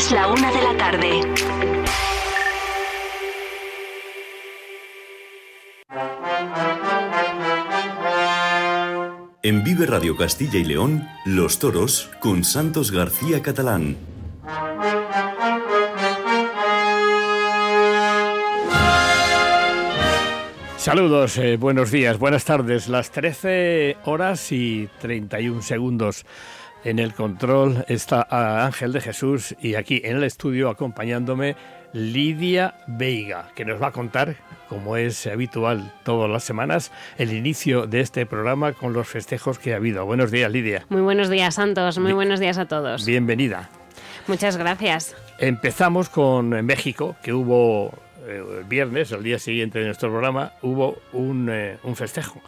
Es la una de la tarde. En Vive Radio Castilla y León, Los Toros con Santos García Catalán. Saludos, eh, buenos días, buenas tardes. Las 13 horas y 31 segundos. En el control está Ángel de Jesús y aquí en el estudio acompañándome Lidia Veiga, que nos va a contar, como es habitual todas las semanas, el inicio de este programa con los festejos que ha habido. Buenos días, Lidia. Muy buenos días, Santos. Muy buenos días a todos. Bienvenida. Muchas gracias. Empezamos con México, que hubo eh, el viernes, el día siguiente de nuestro programa, hubo un, eh, un festejo,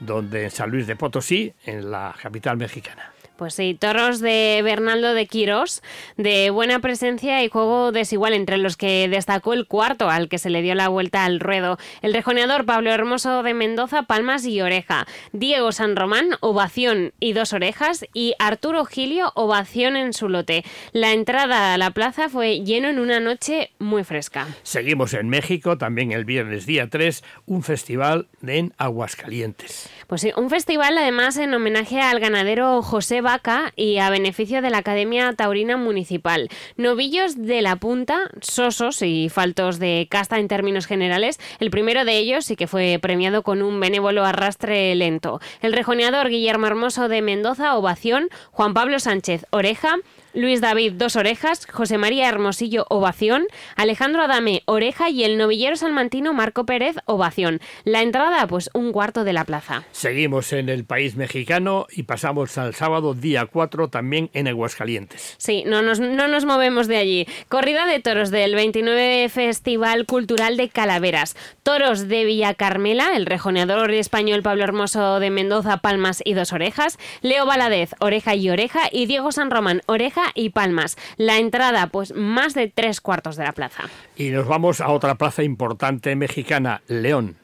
donde en San Luis de Potosí, en la capital mexicana. Pues sí, toros de Bernaldo de Quirós, de buena presencia y juego desigual, entre los que destacó el cuarto, al que se le dio la vuelta al ruedo. El rejoneador Pablo Hermoso de Mendoza, palmas y oreja. Diego San Román, ovación y dos orejas. Y Arturo Gilio, ovación en su lote. La entrada a la plaza fue lleno en una noche muy fresca. Seguimos en México, también el viernes día 3, un festival en Aguascalientes. Pues sí, un festival además en homenaje al ganadero José Vaca y a beneficio de la Academia Taurina Municipal. Novillos de la punta, sosos y faltos de casta en términos generales. El primero de ellos sí que fue premiado con un benévolo arrastre lento. El rejoneador Guillermo Hermoso de Mendoza, ovación. Juan Pablo Sánchez, oreja. Luis David, dos orejas, José María Hermosillo, ovación, Alejandro Adame, oreja y el novillero salmantino Marco Pérez, ovación. La entrada, pues un cuarto de la plaza. Seguimos en el país mexicano y pasamos al sábado día 4 también en Aguascalientes. Sí, no nos, no nos movemos de allí. Corrida de toros del 29 Festival Cultural de Calaveras. Toros de Villa Carmela, el rejoneador español Pablo Hermoso de Mendoza, palmas y dos orejas. Leo Valadez, oreja y oreja. Y Diego San Román, oreja y Palmas. La entrada, pues más de tres cuartos de la plaza. Y nos vamos a otra plaza importante mexicana, León.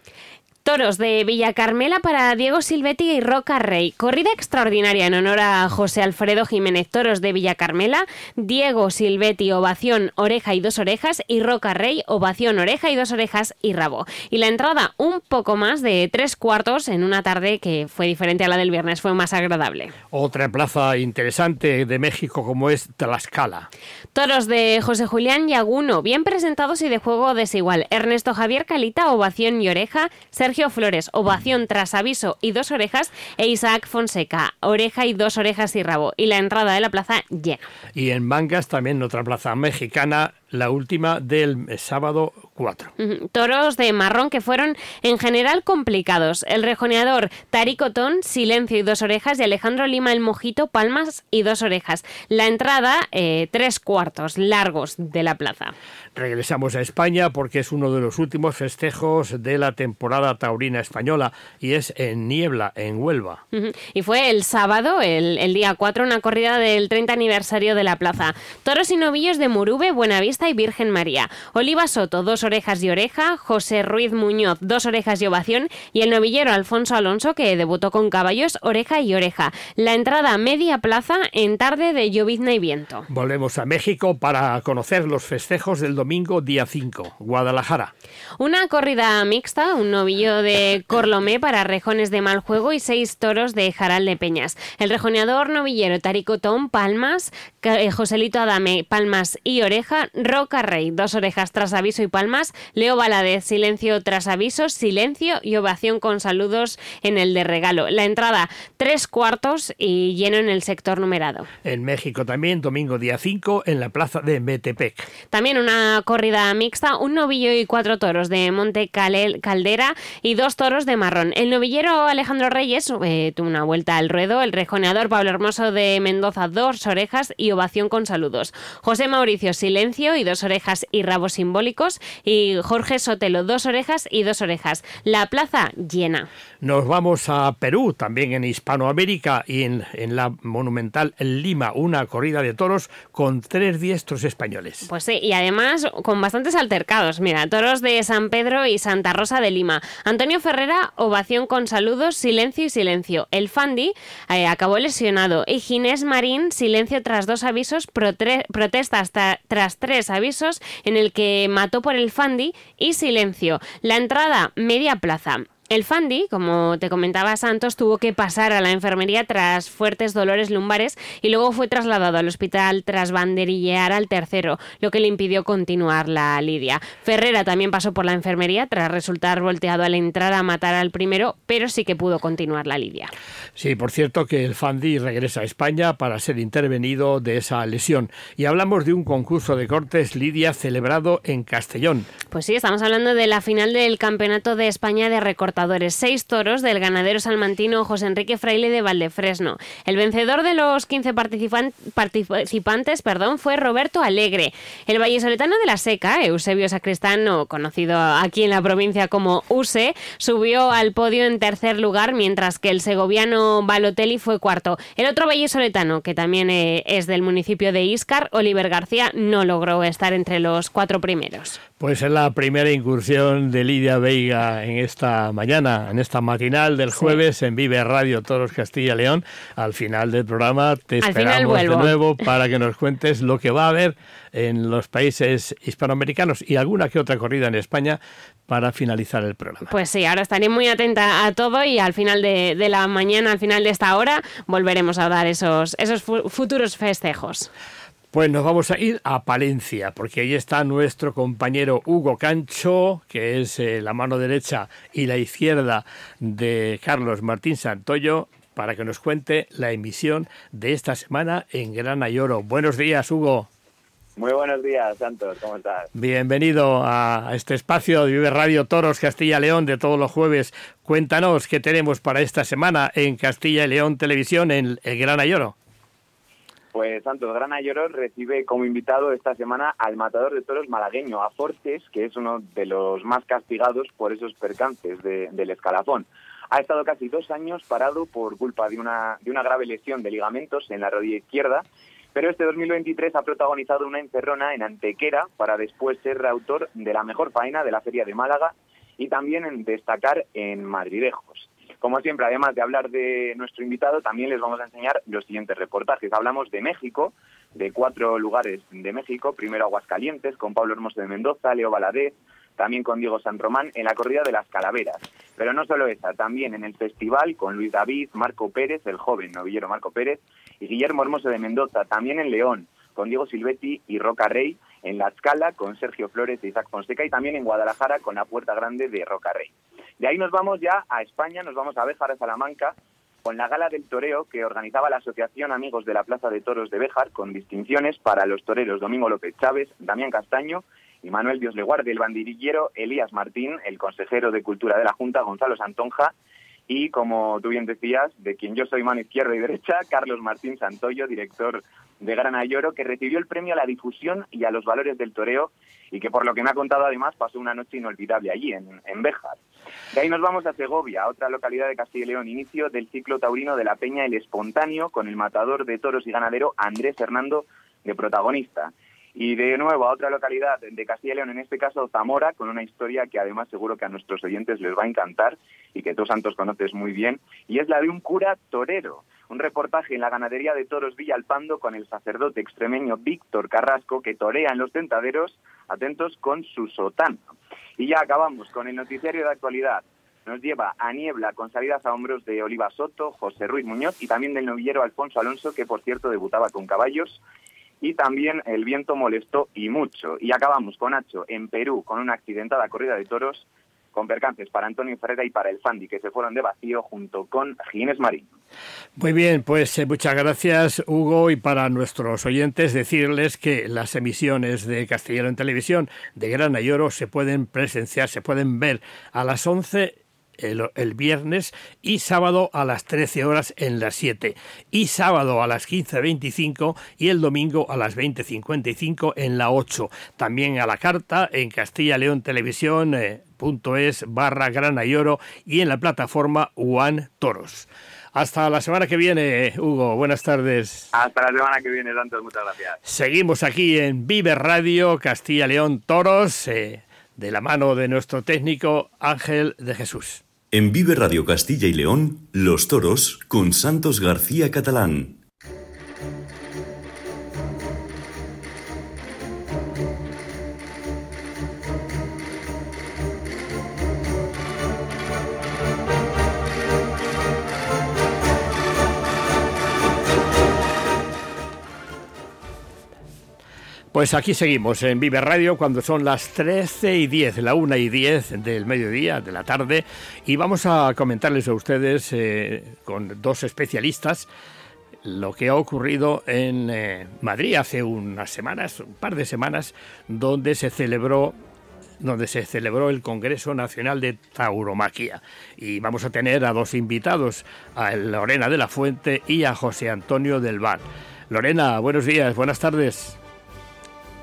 Toros de Villa Carmela para Diego Silvetti y Roca Rey. Corrida extraordinaria en honor a José Alfredo Jiménez. Toros de Villa Carmela, Diego Silvetti, ovación, oreja y dos orejas. Y Roca Rey, ovación, oreja y dos orejas y rabo. Y la entrada un poco más de tres cuartos en una tarde que fue diferente a la del viernes, fue más agradable. Otra plaza interesante de México como es Tlaxcala. Toros de José Julián Yaguno, bien presentados y de juego desigual. Ernesto Javier Calita, ovación y oreja. Sergio Flores, ovación tras aviso y dos orejas, e Isaac Fonseca, oreja y dos orejas y rabo. Y la entrada de la plaza llena. Y en Mangas también otra plaza mexicana, la última del sábado 4. Toros de marrón que fueron en general complicados. El rejoneador Taricotón, silencio y dos orejas, y Alejandro Lima el mojito, palmas y dos orejas. La entrada, eh, tres cuartos largos de la plaza. Regresamos a España porque es uno de los últimos festejos de la temporada taurina española y es en Niebla, en Huelva. Y fue el sábado, el, el día 4, una corrida del 30 aniversario de la plaza. Toros y novillos de Murube, Buenavista y Virgen María. Oliva Soto, dos orejas y oreja. José Ruiz Muñoz, dos orejas y ovación. Y el novillero Alfonso Alonso, que debutó con caballos, oreja y oreja. La entrada media plaza en tarde de llovizna y viento. Volvemos a México para conocer los festejos del domingo día 5, Guadalajara. Una corrida mixta, un novillo de Corlomé para rejones de mal juego y seis toros de Jaral de Peñas. El rejoneador novillero Taricotón, palmas, eh, Joselito Adame, palmas y oreja, Roca Rey, dos orejas tras aviso y palmas, Leo Valadez, silencio tras aviso, silencio y ovación con saludos en el de regalo. La entrada, tres cuartos y lleno en el sector numerado. En México también, domingo día 5, en la plaza de Metepec. También una corrida mixta, un novillo y cuatro toros de Monte Caldera y dos toros de marrón. El novillero Alejandro Reyes eh, tuvo una vuelta al ruedo, el rejoneador Pablo Hermoso de Mendoza, dos orejas y ovación con saludos. José Mauricio, silencio y dos orejas y rabos simbólicos. y Jorge Sotelo, dos orejas y dos orejas. La plaza llena. Nos vamos a Perú, también en Hispanoamérica y en, en la monumental Lima, una corrida de toros con tres diestros españoles. Pues sí, y además con bastantes altercados. Mira, toros de San Pedro y Santa Rosa de Lima. Antonio Ferrera, ovación con saludos, silencio y silencio. El Fandi eh, acabó lesionado y Ginés Marín, silencio tras dos avisos, protesta hasta tras tres avisos en el que mató por el Fandi y silencio. La entrada, media plaza. El Fandi, como te comentaba Santos, tuvo que pasar a la enfermería tras fuertes dolores lumbares y luego fue trasladado al hospital tras banderillear al tercero, lo que le impidió continuar la lidia. Ferrera también pasó por la enfermería tras resultar volteado al entrar a matar al primero, pero sí que pudo continuar la lidia. Sí, por cierto que el Fandi regresa a España para ser intervenido de esa lesión. Y hablamos de un concurso de cortes lidia celebrado en Castellón. Pues sí, estamos hablando de la final del Campeonato de España de recortadores seis toros del ganadero salmantino José Enrique Fraile de Valdefresno. El vencedor de los 15 participantes perdón, fue Roberto Alegre. El vallesoletano de la Seca, Eusebio Sacristano, conocido aquí en la provincia como Use, subió al podio en tercer lugar, mientras que el segoviano Balotelli fue cuarto. El otro vallesoletano, que también eh, es del municipio de Iscar, Oliver García, no logró estar entre los cuatro primeros. Pues es la primera incursión de Lidia Veiga en esta mañana, en esta matinal del jueves en Vive Radio Toros Castilla León. Al final del programa te esperamos de nuevo para que nos cuentes lo que va a haber en los países hispanoamericanos y alguna que otra corrida en España para finalizar el programa. Pues sí, ahora estaré muy atenta a todo y al final de, de la mañana, al final de esta hora, volveremos a dar esos, esos futuros festejos. Pues nos vamos a ir a Palencia, porque ahí está nuestro compañero Hugo Cancho, que es eh, la mano derecha y la izquierda de Carlos Martín Santoyo, para que nos cuente la emisión de esta semana en Gran Ayoro. Buenos días, Hugo. Muy buenos días, Santos, ¿cómo estás? Bienvenido a este espacio de Vive Radio Toros Castilla León de todos los jueves. Cuéntanos qué tenemos para esta semana en Castilla y León Televisión en el Gran Ayoro. Pues Santos Gran Ayoro recibe como invitado esta semana al matador de toros malagueño, a Fortes, que es uno de los más castigados por esos percances del escalafón. Ha estado casi dos años parado por culpa de una, de una grave lesión de ligamentos en la rodilla izquierda, pero este 2023 ha protagonizado una encerrona en Antequera para después ser autor de la mejor faena de la Feria de Málaga y también destacar en Madridejos. Como siempre, además de hablar de nuestro invitado, también les vamos a enseñar los siguientes reportajes. Hablamos de México, de cuatro lugares de México. Primero Aguascalientes, con Pablo Hermoso de Mendoza, Leo Valadez, también con Diego San Román en la corrida de las calaveras. Pero no solo esa, también en el festival con Luis David, Marco Pérez, el joven novillero Marco Pérez, y Guillermo Hermoso de Mendoza, también en León, con Diego Silvetti y Roca Rey, en La Escala con Sergio Flores e Isaac Fonseca y también en Guadalajara con la Puerta Grande de Roca Rey. De ahí nos vamos ya a España, nos vamos a Béjar, a Salamanca, con la gala del toreo que organizaba la Asociación Amigos de la Plaza de Toros de Béjar, con distinciones para los toreros Domingo López Chávez, Damián Castaño y Manuel Dios Leguarde, el bandirillero Elías Martín, el consejero de Cultura de la Junta Gonzalo Santonja y, como tú bien decías, de quien yo soy mano izquierda y derecha, Carlos Martín Santoyo, director de Gran Ayoro, que recibió el premio a la difusión y a los valores del toreo y que por lo que me ha contado además pasó una noche inolvidable allí, en, en Béjar. De ahí nos vamos a Segovia, otra localidad de Castilla y León, inicio del ciclo taurino de la Peña El Espontáneo con el matador de toros y ganadero Andrés Hernando de protagonista. Y de nuevo a otra localidad de Castilla y León, en este caso Zamora, con una historia que además seguro que a nuestros oyentes les va a encantar y que tú, Santos, conoces muy bien, y es la de un cura torero un reportaje en la ganadería de toros Villalpando con el sacerdote extremeño Víctor Carrasco que torea en los tentaderos, atentos con su sotana. Y ya acabamos con el noticiario de actualidad. Nos lleva a Niebla con salidas a hombros de Oliva Soto, José Ruiz Muñoz y también del novillero Alfonso Alonso, que por cierto debutaba con caballos. Y también el viento molestó y mucho. Y acabamos con Nacho en Perú con una accidentada corrida de toros con percances para Antonio Ferreira y para el Fandi, que se fueron de vacío junto con Ginés Marín. Muy bien, pues eh, muchas gracias Hugo y para nuestros oyentes decirles que las emisiones de Castellano en Televisión de Gran Ayoro se pueden presenciar, se pueden ver a las 11 el, viernes y sábado a las 13 horas en las 7 y sábado a las 15.25 y el domingo a las 20.55 en la 8. También a la carta en Castilla León Televisión. Eh, es barra grana y oro y en la plataforma One Toros. Hasta la semana que viene, Hugo. Buenas tardes. Hasta la semana que viene, Santos. Muchas gracias. Seguimos aquí en Vive Radio Castilla León Toros, eh, de la mano de nuestro técnico Ángel de Jesús. En Vive Radio Castilla y León, Los Toros con Santos García Catalán. Pues aquí seguimos en Vive Radio cuando son las 13 y 10, la 1 y 10 del mediodía, de la tarde, y vamos a comentarles a ustedes eh, con dos especialistas lo que ha ocurrido en eh, Madrid hace unas semanas, un par de semanas, donde se celebró donde se celebró el Congreso Nacional de Tauromaquia. Y vamos a tener a dos invitados, a Lorena de la Fuente y a José Antonio del Val. Lorena, buenos días, buenas tardes.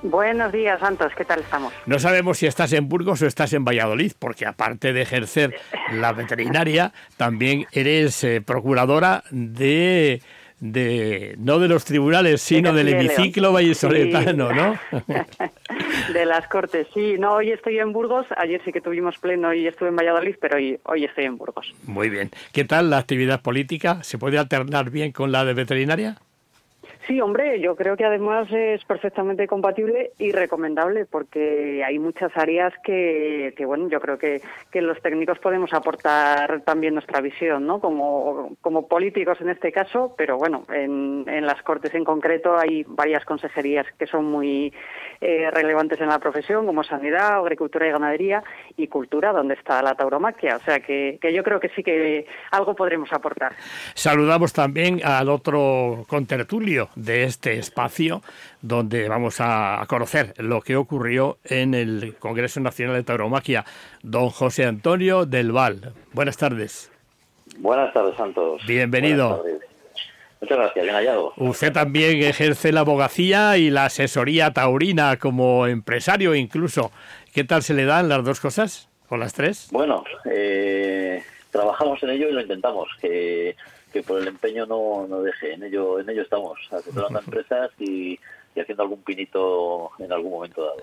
Buenos días, Santos. ¿Qué tal estamos? No sabemos si estás en Burgos o estás en Valladolid, porque aparte de ejercer la veterinaria, también eres eh, procuradora de, de no de los tribunales, sino del hemiciclo vallesoletano, ¿no? de las Cortes, sí. No, hoy estoy en Burgos. Ayer sí que tuvimos pleno y estuve en Valladolid, pero hoy, hoy estoy en Burgos. Muy bien. ¿Qué tal la actividad política? ¿Se puede alternar bien con la de veterinaria? Sí, hombre, yo creo que además es perfectamente compatible y recomendable porque hay muchas áreas que, bueno, yo creo que, que, los técnicos podemos aportar también nuestra visión, ¿no? Como, como políticos en este caso, pero bueno, en, en las Cortes en concreto hay varias consejerías que son muy eh, relevantes en la profesión, como sanidad, agricultura y ganadería y cultura, donde está la tauromaquia. O sea que, que yo creo que sí que algo podremos aportar. Saludamos también al otro contertulio de este espacio donde vamos a conocer lo que ocurrió en el Congreso Nacional de Tauromaquia, don José Antonio del Val. Buenas tardes. Buenas tardes, Santos. Bienvenido. Muchas gracias, bien hallado. Usted también ejerce la abogacía y la asesoría taurina como empresario incluso. ¿Qué tal se le dan las dos cosas o las tres? Bueno, eh, trabajamos en ello y lo intentamos. Que que por el empeño no, no deje. En ello, en ello estamos, asesorando empresas y, haciendo algún pinito en algún momento dado.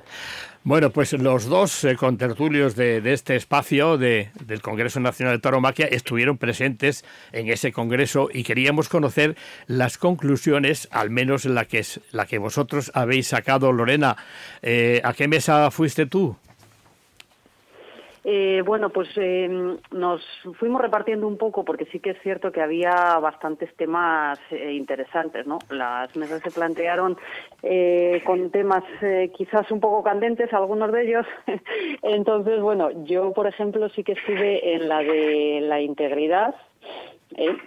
Bueno, pues los dos eh, contertulios de, de, este espacio de, del Congreso Nacional de Tauromaquia estuvieron presentes en ese congreso y queríamos conocer las conclusiones, al menos la que, es, la que vosotros habéis sacado, Lorena. Eh, ¿A qué mesa fuiste tú? Eh, bueno, pues eh, nos fuimos repartiendo un poco porque sí que es cierto que había bastantes temas eh, interesantes, ¿no? Las mesas se plantearon con temas quizás un poco candentes, algunos de ellos. Entonces, bueno, yo, por ejemplo, sí que estuve en la de la integridad,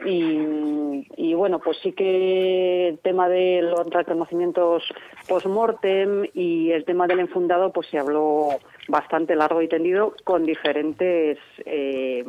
y, y, bueno, pues sí que el tema de los reconocimientos post-mortem y el tema del enfundado, pues se habló bastante largo y tendido con diferentes eh,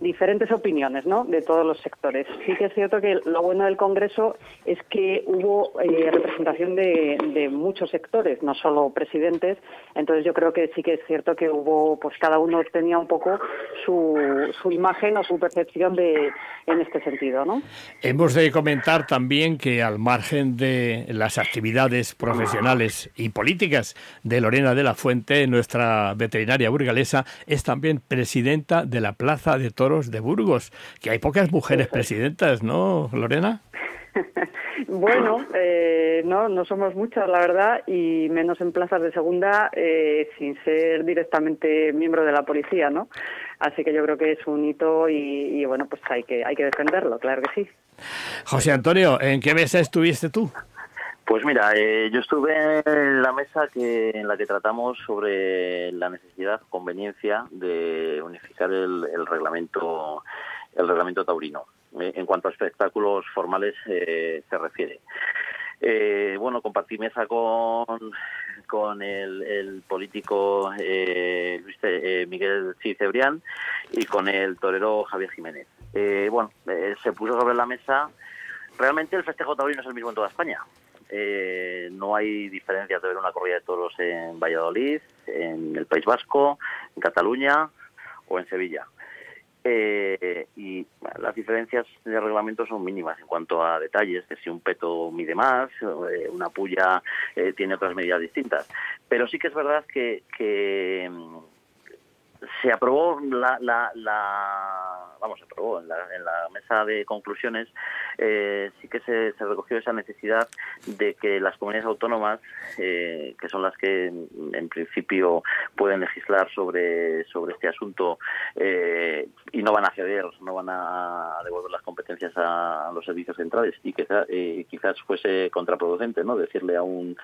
diferentes opiniones ¿no? de todos los sectores. Sí que es cierto que lo bueno del Congreso es que hubo eh, representación de, muchos sectores, no solo presidentes. Entonces yo creo que sí que es cierto que hubo, pues cada uno tenía un poco su, su imagen o su percepción de, en este sentido. ¿no? Hemos de comentar también que al margen de las actividades profesionales y políticas de Lorena de la Fuente, nuestra veterinaria burgalesa, es también presidenta de la Plaza de Toros de Burgos, que hay pocas mujeres presidentas, ¿no, Lorena? bueno, eh, no, no somos muchas, la verdad, y menos en plazas de segunda eh, sin ser directamente miembro de la policía, ¿no? Así que yo creo que es un hito y, y, bueno, pues hay que, hay que defenderlo, claro que sí. José Antonio, ¿en qué mesa estuviste tú? Pues mira, eh, yo estuve en la mesa que en la que tratamos sobre la necesidad, conveniencia de unificar el, reglamento, el reglamento taurino. Eh, en cuanto a espectáculos formales eh, se refiere. bueno, compartí mesa con, con el, político eh, Luis, eh, Miguel Cicebrián y con el torero Javier Jiménez. Eh, bueno, se puso sobre la mesa. Realmente el festejo taurino es el mismo en toda España. No hay diferencia de ver una corrida de toros en Valladolid, en el País Vasco, en Cataluña o en Sevilla. Eh, y las diferencias de reglamento son mínimas en cuanto a detalles, que si un peto mide más, eh, una puya eh, tiene otras medidas distintas. Pero sí que es verdad que, que mm, se aprobó la, la, la, vamos se aprobó en la, en la mesa de conclusiones eh, sí que se, recogió esa necesidad de que las comunidades autónomas eh, que son las que en, principio pueden legislar sobre sobre este asunto eh, y no van a ceder no van a devolver las competencias a, los servicios centrales y quizás eh, quizás fuese contraproducente no decirle a un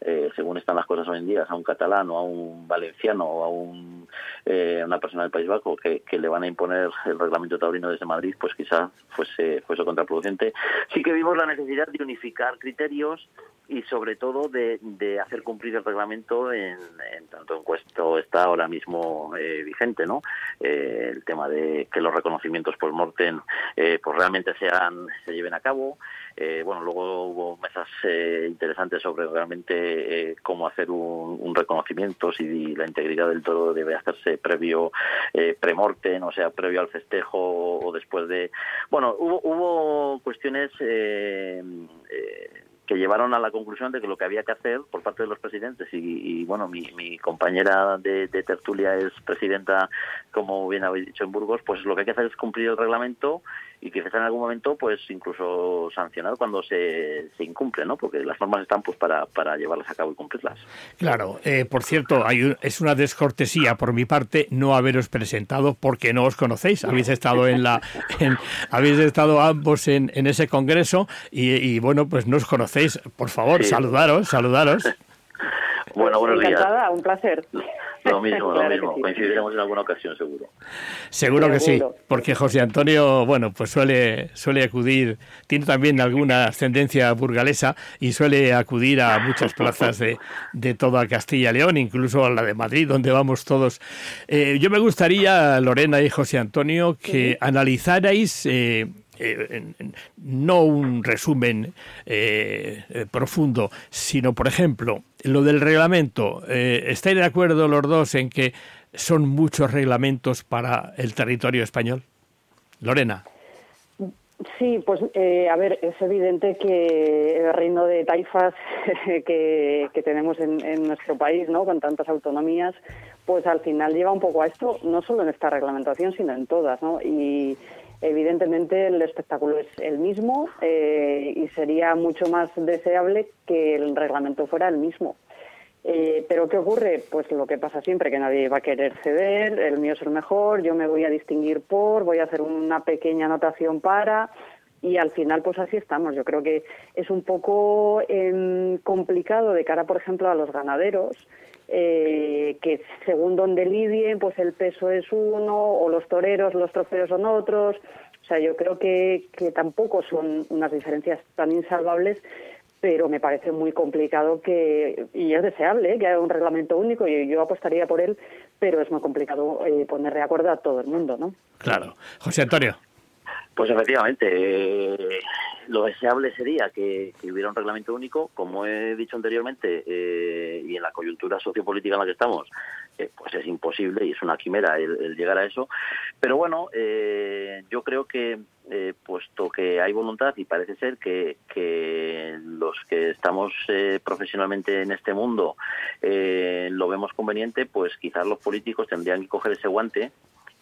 eh, según están las cosas hoy en día a un catalán o a un valenciano o a un eh, una persona del País Vasco que, le van a imponer el reglamento taurino desde Madrid, pues quizá fuese, fuese contraproducente. Sí que vimos la necesidad de unificar criterios y sobre todo de, de hacer cumplir el reglamento en, tanto en cuesto está ahora mismo eh, vigente, ¿no? Eh, el tema de que los reconocimientos por mortem eh, pues realmente sean se lleven a cabo. bueno, luego hubo mesas interesantes sobre realmente cómo hacer un, un, reconocimiento, si la integridad del toro debe hacerse previo premortem, o sea, previo al festejo o después de. Bueno, hubo, hubo cuestiones que llevaron a la conclusión de que lo que había que hacer por parte de los presidentes y, bueno mi, mi compañera de, tertulia es presidenta como bien habéis dicho en Burgos pues lo que hay que hacer es cumplir el reglamento y quizás en algún momento pues incluso sancionar cuando se, se incumple, ¿no? Porque las normas están pues para, para llevarlas a cabo y cumplirlas. Claro, eh, por cierto, hay es una descortesía por mi parte no haberos presentado porque no os conocéis. Habéis estado en la habéis estado ambos en, en ese congreso y, bueno, pues no os conocéis. Por favor, saludaros, saludaros. Bueno, buenos Encantada, un placer. Lo mismo, lo mismo. Coincidiremos en alguna ocasión, seguro. Seguro que sí, porque José Antonio, bueno, pues suele, suele acudir, tiene también alguna ascendencia burgalesa y suele acudir a muchas plazas de, de toda Castilla y León, incluso a la de Madrid, donde vamos todos. Eh, yo me gustaría, Lorena y José Antonio, que analizarais... Eh, eh, no un resumen eh, profundo, sino, por ejemplo, lo del reglamento. Eh, ¿Estáis de acuerdo los dos en que son muchos reglamentos para el territorio español? Lorena. Sí, pues a ver, es evidente que el reino de taifas que, tenemos en, en, nuestro país, ¿no? con tantas autonomías, pues al final lleva un poco a esto, no solo en esta reglamentación, sino en todas. ¿no? Y, Evidentemente el espectáculo es el mismo eh, y sería mucho más deseable que el reglamento fuera el mismo. Eh, pero ¿qué ocurre? Pues lo que pasa siempre, que nadie va a querer ceder, el mío es el mejor, yo me voy a distinguir por, voy a hacer una pequeña anotación para, y al final pues así estamos. Yo creo que es un poco em, complicado de cara, por ejemplo, a los ganaderos, eh, que según donde lidien, pues el peso es uno, o los toreros, los trofeos son otros. O sea, yo creo que, que tampoco son unas diferencias tan insalvables, pero me parece muy complicado que, y es deseable, que haya un reglamento único, y yo apostaría por él, pero es muy complicado eh, poner de acuerdo a todo el mundo, ¿no? Claro. José Antonio. Pues efectivamente, eh, lo deseable sería que, hubiera un reglamento único, como he dicho anteriormente, eh, y en la coyuntura sociopolítica en la que estamos, eh, pues es imposible y es una quimera el, llegar a eso. Pero bueno, yo creo que puesto que hay voluntad y parece ser que, que los que estamos profesionalmente en este mundo lo vemos conveniente, pues quizás los políticos tendrían que coger ese guante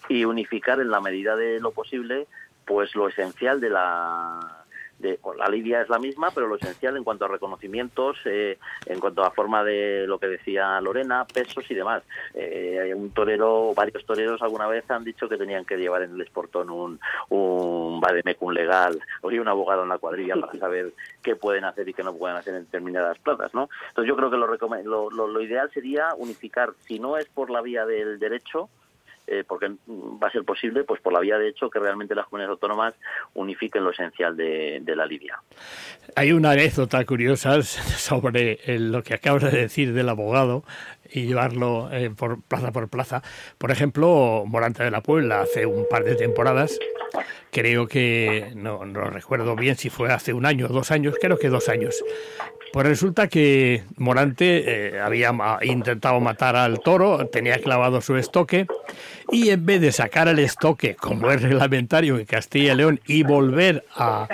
y unificar en la medida de lo posible pues lo esencial de la de, la lidia es la misma, pero lo esencial en cuanto a reconocimientos, eh, en cuanto a forma de lo que decía Lorena, pesos y demás. Eh, un torero, varios toreros alguna vez han dicho que tenían que llevar en el esportón un, un vademecum legal o un abogado en la cuadrilla para saber qué pueden hacer y qué no pueden hacer en determinadas plazas, ¿no? Entonces yo creo que lo, lo, lo ideal sería unificar, si no es por la vía del derecho, eh, porque va a ser posible, pues por la vía de hecho que realmente las comunidades autónomas unifiquen lo esencial de, la Lidia. Hay una anécdota curiosa sobre lo que acabas de decir del abogado y llevarlo eh, plaza por plaza. Por ejemplo, Morante de la Puebla hace un par de temporadas, creo que, no, no recuerdo bien si fue hace un año o dos años, creo que dos años. Pues resulta que Morante eh, había intentado matar al toro, tenía clavado su estoque y en vez de sacar el estoque, como es reglamentario en Castilla y León, y volver a,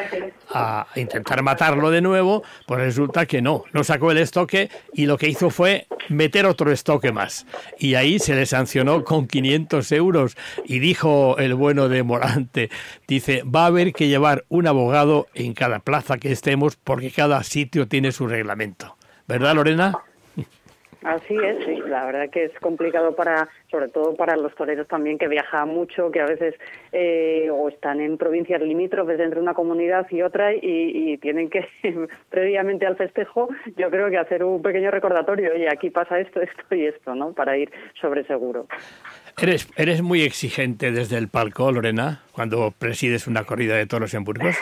intentar matarlo de nuevo, pues resulta que no, no sacó el estoque y lo que hizo fue meter otro estoque más. Y ahí se le sancionó con 500 euros y dijo el bueno de Morante, dice, va a haber que llevar un abogado en cada plaza que estemos porque cada sitio tiene su reglamento. ¿Verdad, Lorena? Así es, sí. La verdad que es complicado para, sobre todo para los toreros también que viajan mucho, que a veces eh, o están en provincias limítrofes entre una comunidad y otra y, tienen que previamente al festejo, yo creo que hacer un pequeño recordatorio. Oye, aquí pasa esto, esto y esto, ¿no? Para ir sobre seguro. ¿Eres, eres muy exigente desde el palco, Lorena, cuando presides una corrida de toros en Burgos?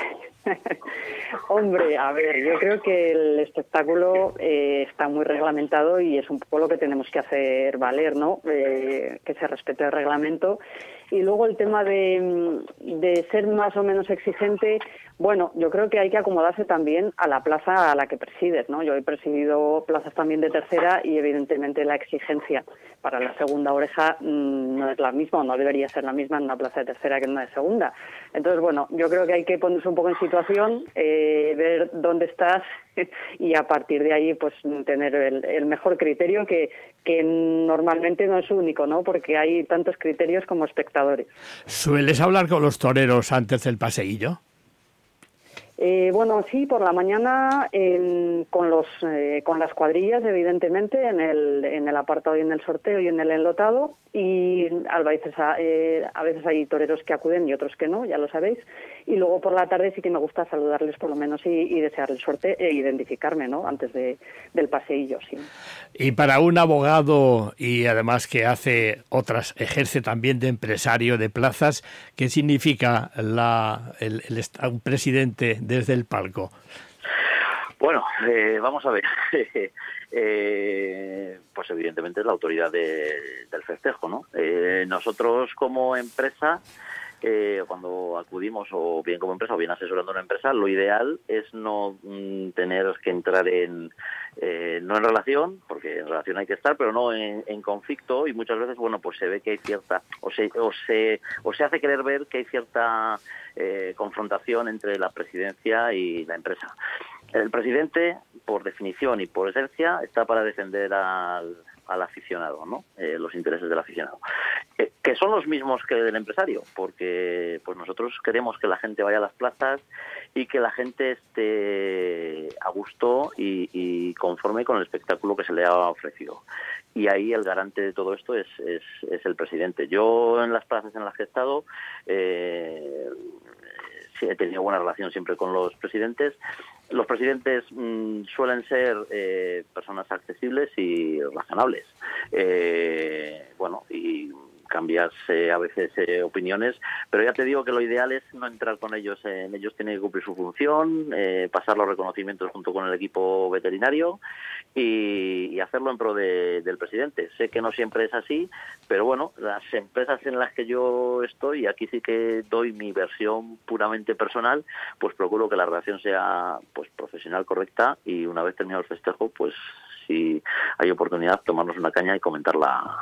Hombre, a ver, yo creo que el espectáculo eh, está muy reglamentado y es un poco lo que tenemos que hacer valer, ¿no? Eh, que se respete el reglamento. Y luego el tema de, de ser más o menos exigente, bueno, yo creo que hay que acomodarse también a la plaza a la que presides, ¿no? Yo he presidido plazas también de tercera y evidentemente la exigencia para la segunda oreja mm, no es la misma o no debería ser la misma en una plaza de tercera que en una de segunda. Entonces, bueno, yo creo que hay que ponerse un poco en situación, eh, ver dónde estás y a partir de ahí pues tener el, mejor criterio que, que normalmente no es único, ¿no? Porque hay tantos criterios como espectadores. ¿Sueles hablar con los toreros antes del paseillo? Eh, bueno, sí, por la mañana con los eh, con las cuadrillas, evidentemente, en el, en el apartado y en el sorteo y en el enlotado. Y a veces, eh, a veces hay toreros que acuden y otros que no, ya lo sabéis. Y luego por la tarde sí que me gusta saludarles por lo menos y, y desearles suerte e identificarme, ¿no? Antes de, del paseillo, sí. Y para un abogado y además que hace otras, ejerce también de empresario de plazas, ¿qué significa la, el, el un presidente desde el palco? Bueno, eh, vamos a ver. eh, pues evidentemente es la autoridad de, del festejo, ¿no? Eh, nosotros como empresa, eh, cuando acudimos o bien como empresa o bien asesorando una empresa, lo ideal es no mm, tener que entrar en, eh, no en relación, porque en relación hay que estar, pero no en, en, conflicto y muchas veces, bueno, pues se ve que hay cierta, o se, o se, o se hace querer ver que hay cierta eh, confrontación entre la presidencia y la empresa. El presidente, por definición y por esencia, está para defender al, al aficionado, ¿no? Eh, los intereses del aficionado, eh, que son los mismos que del empresario, porque pues nosotros queremos que la gente vaya a las plazas y que la gente esté a gusto y, conforme con el espectáculo que se le ha ofrecido. Y ahí el garante de todo esto es, es, es el presidente. Yo en las plazas en las que he estado eh, he tenido buena relación siempre con los presidentes los presidentes mmm, suelen ser eh, personas accesibles y razonables. Eh, bueno, y cambiarse a veces eh, opiniones, pero ya te digo que lo ideal es no entrar con ellos, en ellos tienen que cumplir su función, eh, pasar los reconocimientos junto con el equipo veterinario y, y hacerlo en pro de, del presidente. Sé que no siempre es así, pero bueno, las empresas en las que yo estoy, y aquí sí que doy mi versión puramente personal, pues procuro que la relación sea pues profesional, correcta y una vez terminado el festejo, pues si hay oportunidad, tomarnos una caña y comentar la,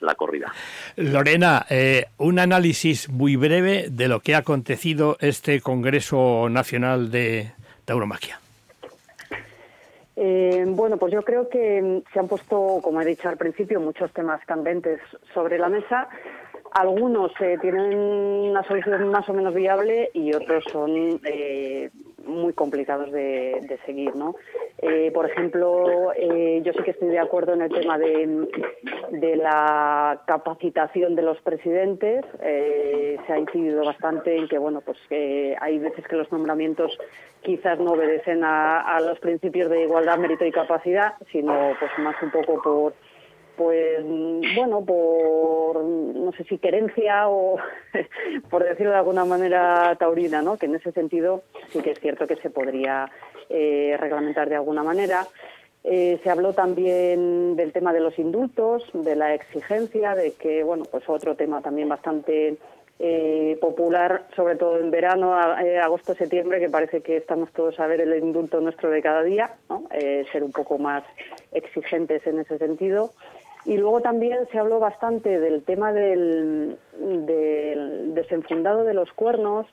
la corrida. Lorena, eh, un análisis muy breve de lo que ha acontecido este Congreso Nacional de Tauromaquia. Eh, bueno, pues yo creo que se han puesto, como he dicho al principio, muchos temas candentes sobre la mesa. Algunos eh, tienen una solución más o menos viable y otros son eh, muy complicados de, seguir, ¿no? Eh, por ejemplo, eh, yo sí que estoy de acuerdo en el tema de, de la capacitación de los presidentes. Eh, se ha incidido bastante en que, bueno, pues hay veces que los nombramientos quizás no obedecen a, a los principios de igualdad, mérito y capacidad, sino pues más un poco por pues bueno, por no sé si querencia o por decirlo de alguna manera taurina, ¿no? Que en ese sentido sí que es cierto que se podría eh, reglamentar de alguna manera. Eh, se habló también del tema de los indultos, de la exigencia, de que, bueno, pues otro tema también bastante eh, popular, sobre todo en verano, agosto, septiembre, que parece que estamos todos a ver el indulto nuestro de cada día, ¿no? ser un poco más exigentes en ese sentido. Y luego también se habló bastante del tema del, desenfundado de los cuernos,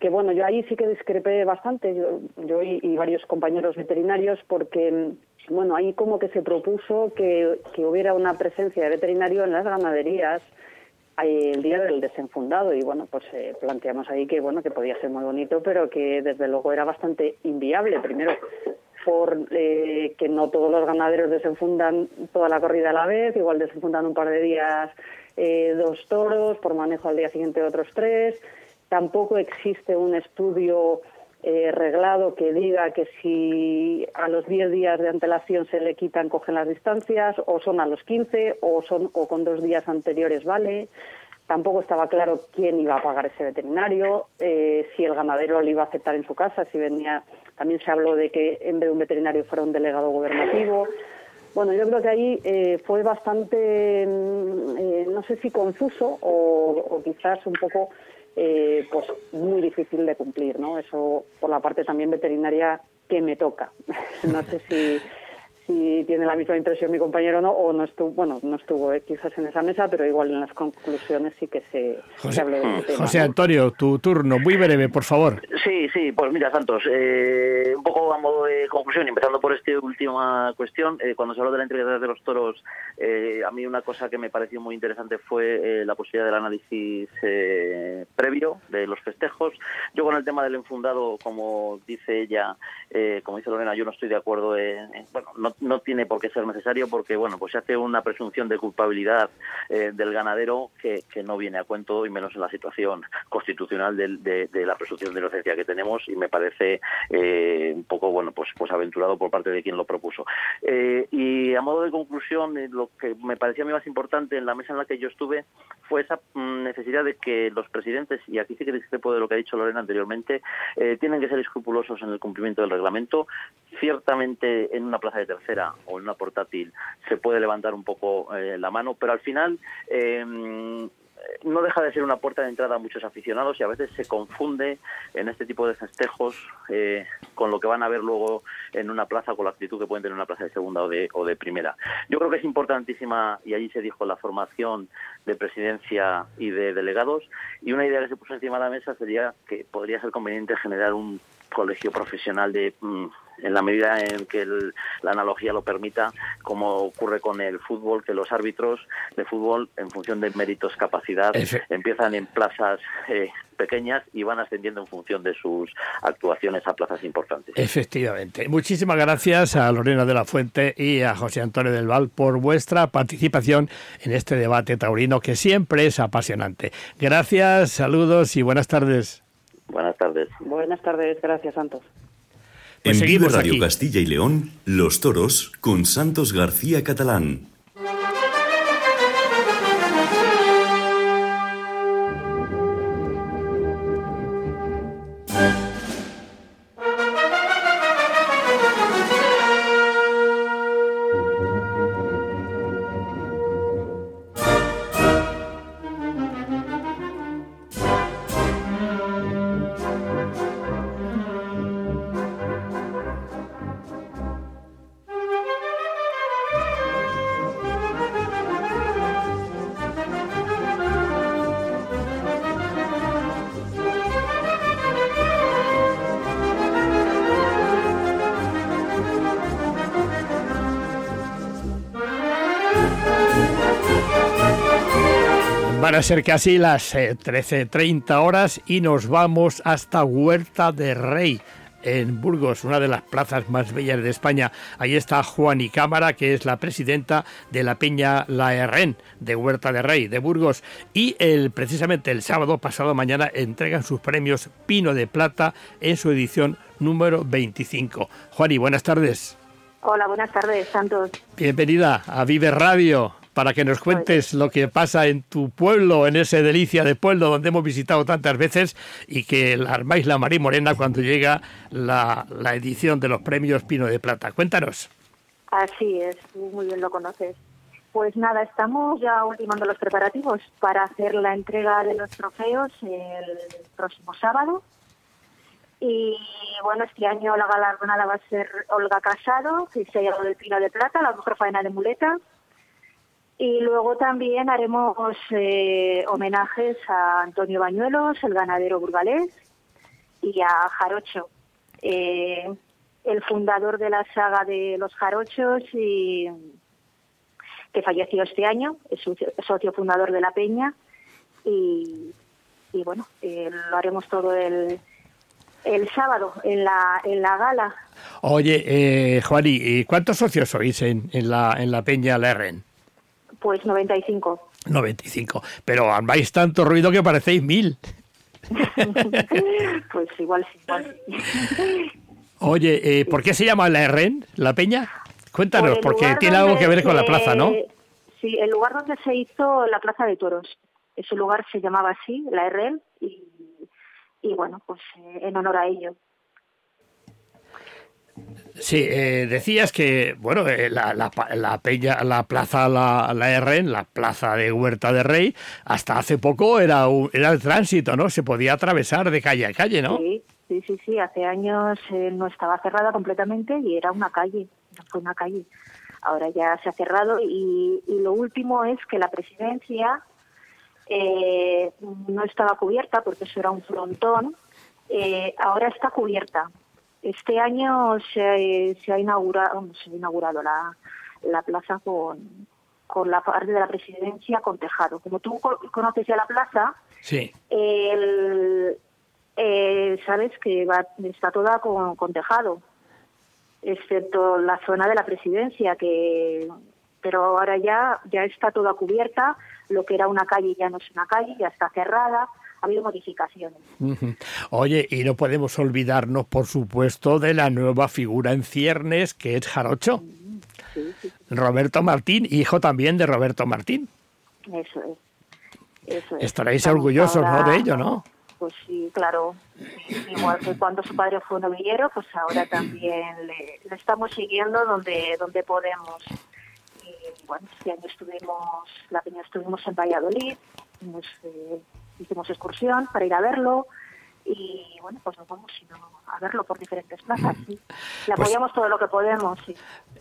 que bueno, yo ahí sí que discrepé bastante, yo, y, varios compañeros veterinarios, porque bueno, ahí como que se propuso que, hubiera una presencia de veterinario en las ganaderías eh, el día del desenfundado y bueno, pues eh, planteamos ahí que bueno, que podía ser muy bonito, pero que desde luego era bastante inviable. Primero, por eh, que no todos los ganaderos desenfundan toda la corrida a la vez, igual desenfundan un par de días eh, dos toros, por manejo al día siguiente otros tres. Tampoco existe un estudio eh, reglado que diga que si a los 10 días de antelación se le quitan, cogen las distancias, o son a los 15, o, son, o con dos días anteriores vale. Tampoco estaba claro quién iba a pagar ese veterinario, eh, si el ganadero lo iba a aceptar en su casa, si venía. También se habló de que en vez de un veterinario fuera un delegado gubernativo. Bueno, yo creo que ahí eh, fue bastante, mm, eh, no sé si confuso o, quizás un poco, pues muy difícil de cumplir, ¿no? Eso por la parte también veterinaria que me toca. no sé si si tiene la misma impresión mi compañero o no, o no estuvo, bueno, no estuvo eh, quizás en esa mesa, pero igual en las conclusiones sí que se, José, habló de este José Antonio, tu turno, muy breve, por favor. Sí, sí, pues mira, Santos, eh, un poco a modo de conclusión, empezando por esta última cuestión, eh, cuando se habló de la integridad de los toros, a mí una cosa que me pareció muy interesante fue la posibilidad del análisis previo de los festejos. Yo con el tema del enfundado, como dice ella, como dice Lorena, yo no estoy de acuerdo en, bueno, no no, tiene por qué ser necesario porque, bueno, pues se hace una presunción de culpabilidad eh, del ganadero que, no viene a cuento y menos en la situación constitucional de, la presunción de inocencia que tenemos y me parece eh, un poco, bueno, pues, pues aventurado por parte de quien lo propuso. Eh, y a modo de conclusión, lo que me parecía a mí más importante en la mesa en la que yo estuve fue esa mm, necesidad de que los presidentes, y aquí sí que discrepo de lo que ha dicho Lorena anteriormente, tienen que ser escrupulosos en el cumplimiento del reglamento. Ciertamente en una plaza de o en una portátil se puede levantar un poco eh, la mano, pero al final eh, no deja de ser una puerta de entrada a muchos aficionados y a veces se confunde en este tipo de festejos eh, con lo que van a ver luego en una plaza, con la actitud que pueden tener en una plaza de segunda o de, o de primera. Yo creo que es importantísima, y allí se dijo, la formación de presidencia y de delegados, y una idea que se puso encima de la mesa sería que podría ser conveniente generar un colegio profesional de mm, en la medida en que la analogía lo permita, como ocurre con el fútbol, que los árbitros de fútbol, en función de méritos, capacidad, empiezan en plazas eh, pequeñas y van ascendiendo en función de sus actuaciones a plazas importantes. Efectivamente. Muchísimas gracias a Lorena de la Fuente y a José Antonio del Val por vuestra participación en este debate taurino que siempre es apasionante. Gracias, saludos y buenas tardes. Buenas tardes. Buenas tardes, gracias Santos. Pues en Vivo Radio Castilla y León, Los Toros con Santos García Catalán. Van a ser casi las 13.30 eh, horas y nos vamos hasta Huerta de Rey en Burgos, una de las plazas más bellas de España. Ahí está Juani Cámara, que es la presidenta de la Peña La Herren de Huerta de Rey, de Burgos. Y el, precisamente el sábado pasado mañana entregan sus premios Pino de Plata en su edición número 25. Juani, buenas tardes. Hola, buenas tardes, Santos. Bienvenida a Vive Radio para que nos cuentes lo que pasa en tu pueblo, en ese delicia de pueblo donde hemos visitado tantas veces y que armáis la María Morena cuando llega la, la edición de los premios Pino de Plata. Cuéntanos. Así es, muy bien lo conoces. Pues nada, estamos ya ultimando los preparativos para hacer la entrega de los trofeos el próximo sábado. Y bueno, este año la galardonada va a ser Olga Casado, que se ha llevado el Pino de Plata, la mejor faena de muleta. Y luego también haremos eh, homenajes a Antonio Bañuelos, el ganadero burgalés, y a Jarocho, eh, el fundador de la saga de los Jarochos y que falleció este año, es socio fundador de la Peña y, bueno, eh, lo haremos todo el, el sábado en la, en la gala. Oye, eh, Juani, ¿cuántos socios sois en, en, la, en la Peña Lerren? Pues 95. 95, pero armáis tanto ruido que parecéis mil. pues igual igual Oye, eh, ¿por qué se llama la Lerren, la Peña? Cuéntanos, porque tiene algo que ver con la plaza, ¿no? Sí, el lugar donde se hizo la Plaza de Toros. Ese lugar se llamaba así, la RL, y, y bueno, pues eh, en honor a ello. Sí, eh, decías que, bueno, eh, la, la, la, peña, la plaza, la, la RN, la plaza de Huerta de Rey, hasta hace poco era, era el tránsito, ¿no? Se podía atravesar de calle a calle, ¿no? Sí, sí, sí, sí. hace años no estaba cerrada completamente y era una calle fue una calle. Ahora ya se ha cerrado y, lo último es que la presidencia eh, no estaba cubierta porque eso era un frontón. Eh, ahora está cubierta. Este año se, se ha inaugurado, se ha inaugurado la, la plaza con, con la parte de la presidencia con tejado. Como tú conoces ya la plaza, sí. el, eh, sabes que va, está toda con, con tejado excepto la zona de la presidencia, que pero ahora ya, ya está toda cubierta, lo que era una calle ya no es una calle, ya está cerrada, ha habido modificaciones. Oye, y no podemos olvidarnos, por supuesto, de la nueva figura en ciernes, que es Jarocho. Roberto Martín, hijo también de Roberto Martín. Eso es. Eso Estaréis orgullosos ¿no? de ello, ¿no? pues sí, claro, igual que cuando su padre fue novillero, pues ahora también le, estamos siguiendo donde donde podemos. Y bueno, este año estuvimos, la peña estuvimos en Valladolid, eh, hicimos excursión para ir a verlo, y bueno, pues nos vamos a verlo por diferentes plazas. ¿sí? Le pues apoyamos todo lo que podemos. Sí.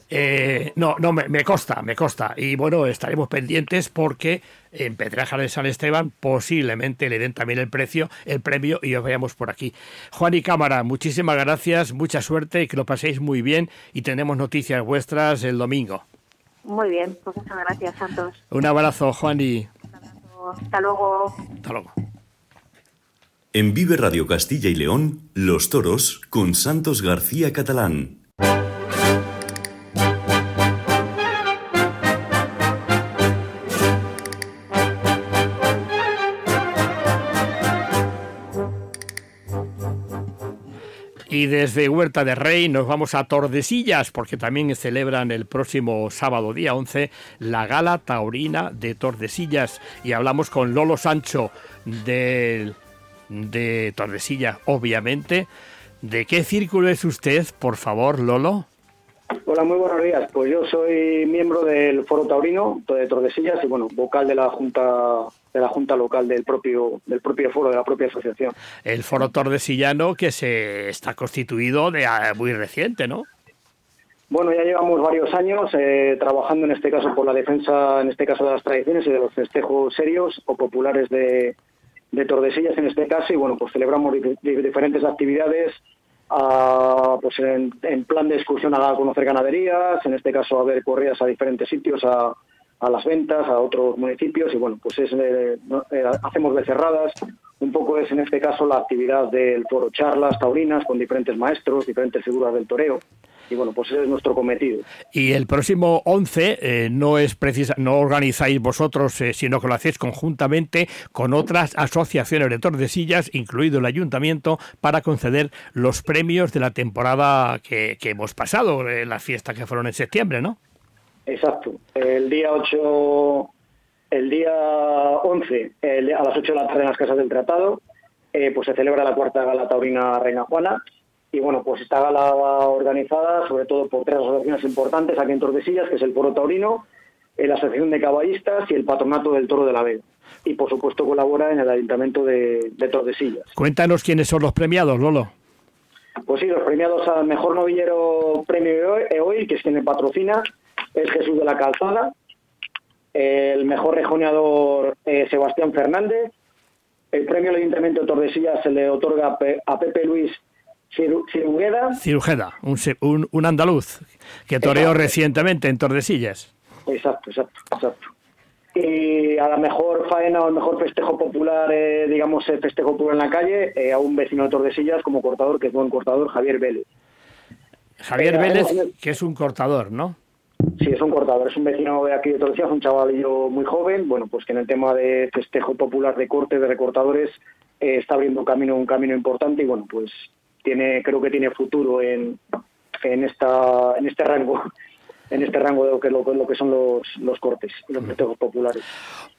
Eh, no, no, me, me, consta, me consta. Y bueno, estaremos pendientes porque en Petraja de San Esteban posiblemente le den también el precio, el premio y os veamos por aquí. Juan y Cámara, muchísimas gracias, mucha suerte y que lo paséis muy bien y tenemos noticias vuestras el domingo. Muy bien, pues muchas gracias, Santos. Un abrazo, Juan y... Hasta luego. Hasta luego. En Vive Radio Castilla y León, Los Toros con Santos García Catalán. Y desde Huerta de Rey nos vamos a Tordesillas, porque también celebran el próximo sábado día 11 la gala taurina de Tordesillas. Y hablamos con Lolo Sancho del de Tordesillas, obviamente. ¿De qué círculo es usted, por favor, Lolo? Hola, muy buenos días. Pues yo soy miembro del Foro Taurino de Tordesillas y bueno, vocal de la Junta de la Junta local del propio del propio foro de la propia asociación. El Foro Tordesillano que se está constituido de ah, muy reciente, ¿no? Bueno, ya llevamos varios años eh, trabajando en este caso por la defensa, en este caso de las tradiciones y de los festejos serios o populares de, de Tordesillas en este caso y bueno, pues celebramos diferentes actividades pues en, plan de excursión a conocer ganaderías, en este caso a ver corridas a diferentes sitios, a, a las ventas, a otros municipios y bueno, pues es, eh, eh, hacemos becerradas, un poco es en este caso la actividad del foro charlas taurinas con diferentes maestros, diferentes figuras del toreo y bueno, pues ese es nuestro cometido. Y el próximo 11 eh, no es precisa, no organizáis vosotros, eh, sino que lo hacéis conjuntamente con otras asociaciones de Tordesillas, incluido el ayuntamiento, para conceder los premios de la temporada que, hemos pasado, eh, las fiestas que fueron en septiembre, ¿no? Exacto. El día 8, el día 11, a las 8 de la tarde en las Casas del Tratado, pues se celebra la cuarta gala taurina Reina Juana y bueno, pues esta gala organizada sobre todo por tres asociaciones importantes aquí en Tordesillas, que es el Foro Taurino, la Asociación de Caballistas y el Patronato del Toro de la Vega. Y por supuesto colabora en el Ayuntamiento de, Tordesillas. Cuéntanos quiénes son los premiados, Lolo. Pues sí, los premiados al mejor novillero premio hoy, que es quien patrocina, es Jesús de la Calzada. El mejor rejoneador eh, Sebastián Fernández. El premio al Ayuntamiento de Tordesillas se le otorga a Pepe Luis Cirujeda. Cirujeda, un, un, andaluz que toreó recientemente en Tordesillas. Exacto, exacto, exacto. Y a la mejor faena o al mejor festejo popular, eh, digamos, festejo popular en la calle, eh, a un vecino de Tordesillas como cortador, que es buen cortador, Javier Vélez. Javier eh, Vélez, que es un cortador, ¿no? Sí, es un cortador, es un vecino de aquí de Tordesillas, un chavalillo muy joven, bueno, pues que en el tema de festejo popular de corte, de recortadores, está abriendo un camino, un camino importante y bueno, pues tiene creo que tiene futuro en, en esta en este rango en este rango de lo que, lo, que son los, los cortes, los festejos populares.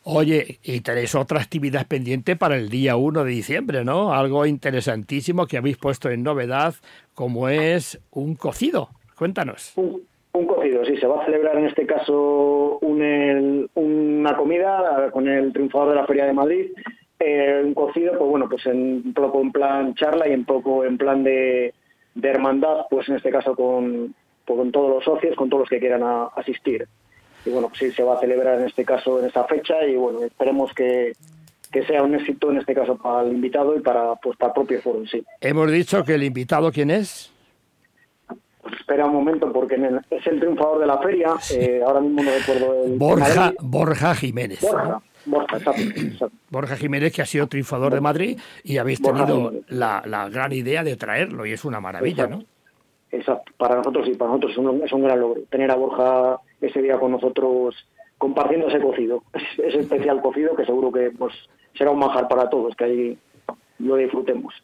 Oye, y tenéis otra actividad pendiente para el día 1 de diciembre, ¿no? Algo interesantísimo que habéis puesto en novedad, como es un cocido. Cuéntanos. Un, cocido, sí, se va a celebrar en este caso un, una comida con el triunfador de la Feria de Madrid eh, un cocido, pues bueno, pues en, un poco en plan charla y un poco en plan de, hermandad, pues en este caso con, pues con todos los socios, con todos los que quieran asistir. Y bueno, pues sí, se va a celebrar en este caso en esta fecha y bueno, esperemos que, sea un éxito en este caso para el invitado y para, pues, para el propio foro sí. Hemos dicho que el invitado, ¿quién es? Espera un momento, porque es el triunfador de la feria. Eh, ahora mismo no recuerdo el. Borja, Borja Jiménez. Borja, Borja, Jiménez, que ha sido triunfador de Madrid y habéis tenido la, gran idea de traerlo y es una maravilla, ¿no? Exacto, para nosotros sí, para nosotros es un, es un, gran logro tener a Borja ese día con nosotros compartiendo ese cocido, ese especial cocido que seguro que pues será un manjar para todos, que ahí lo disfrutemos.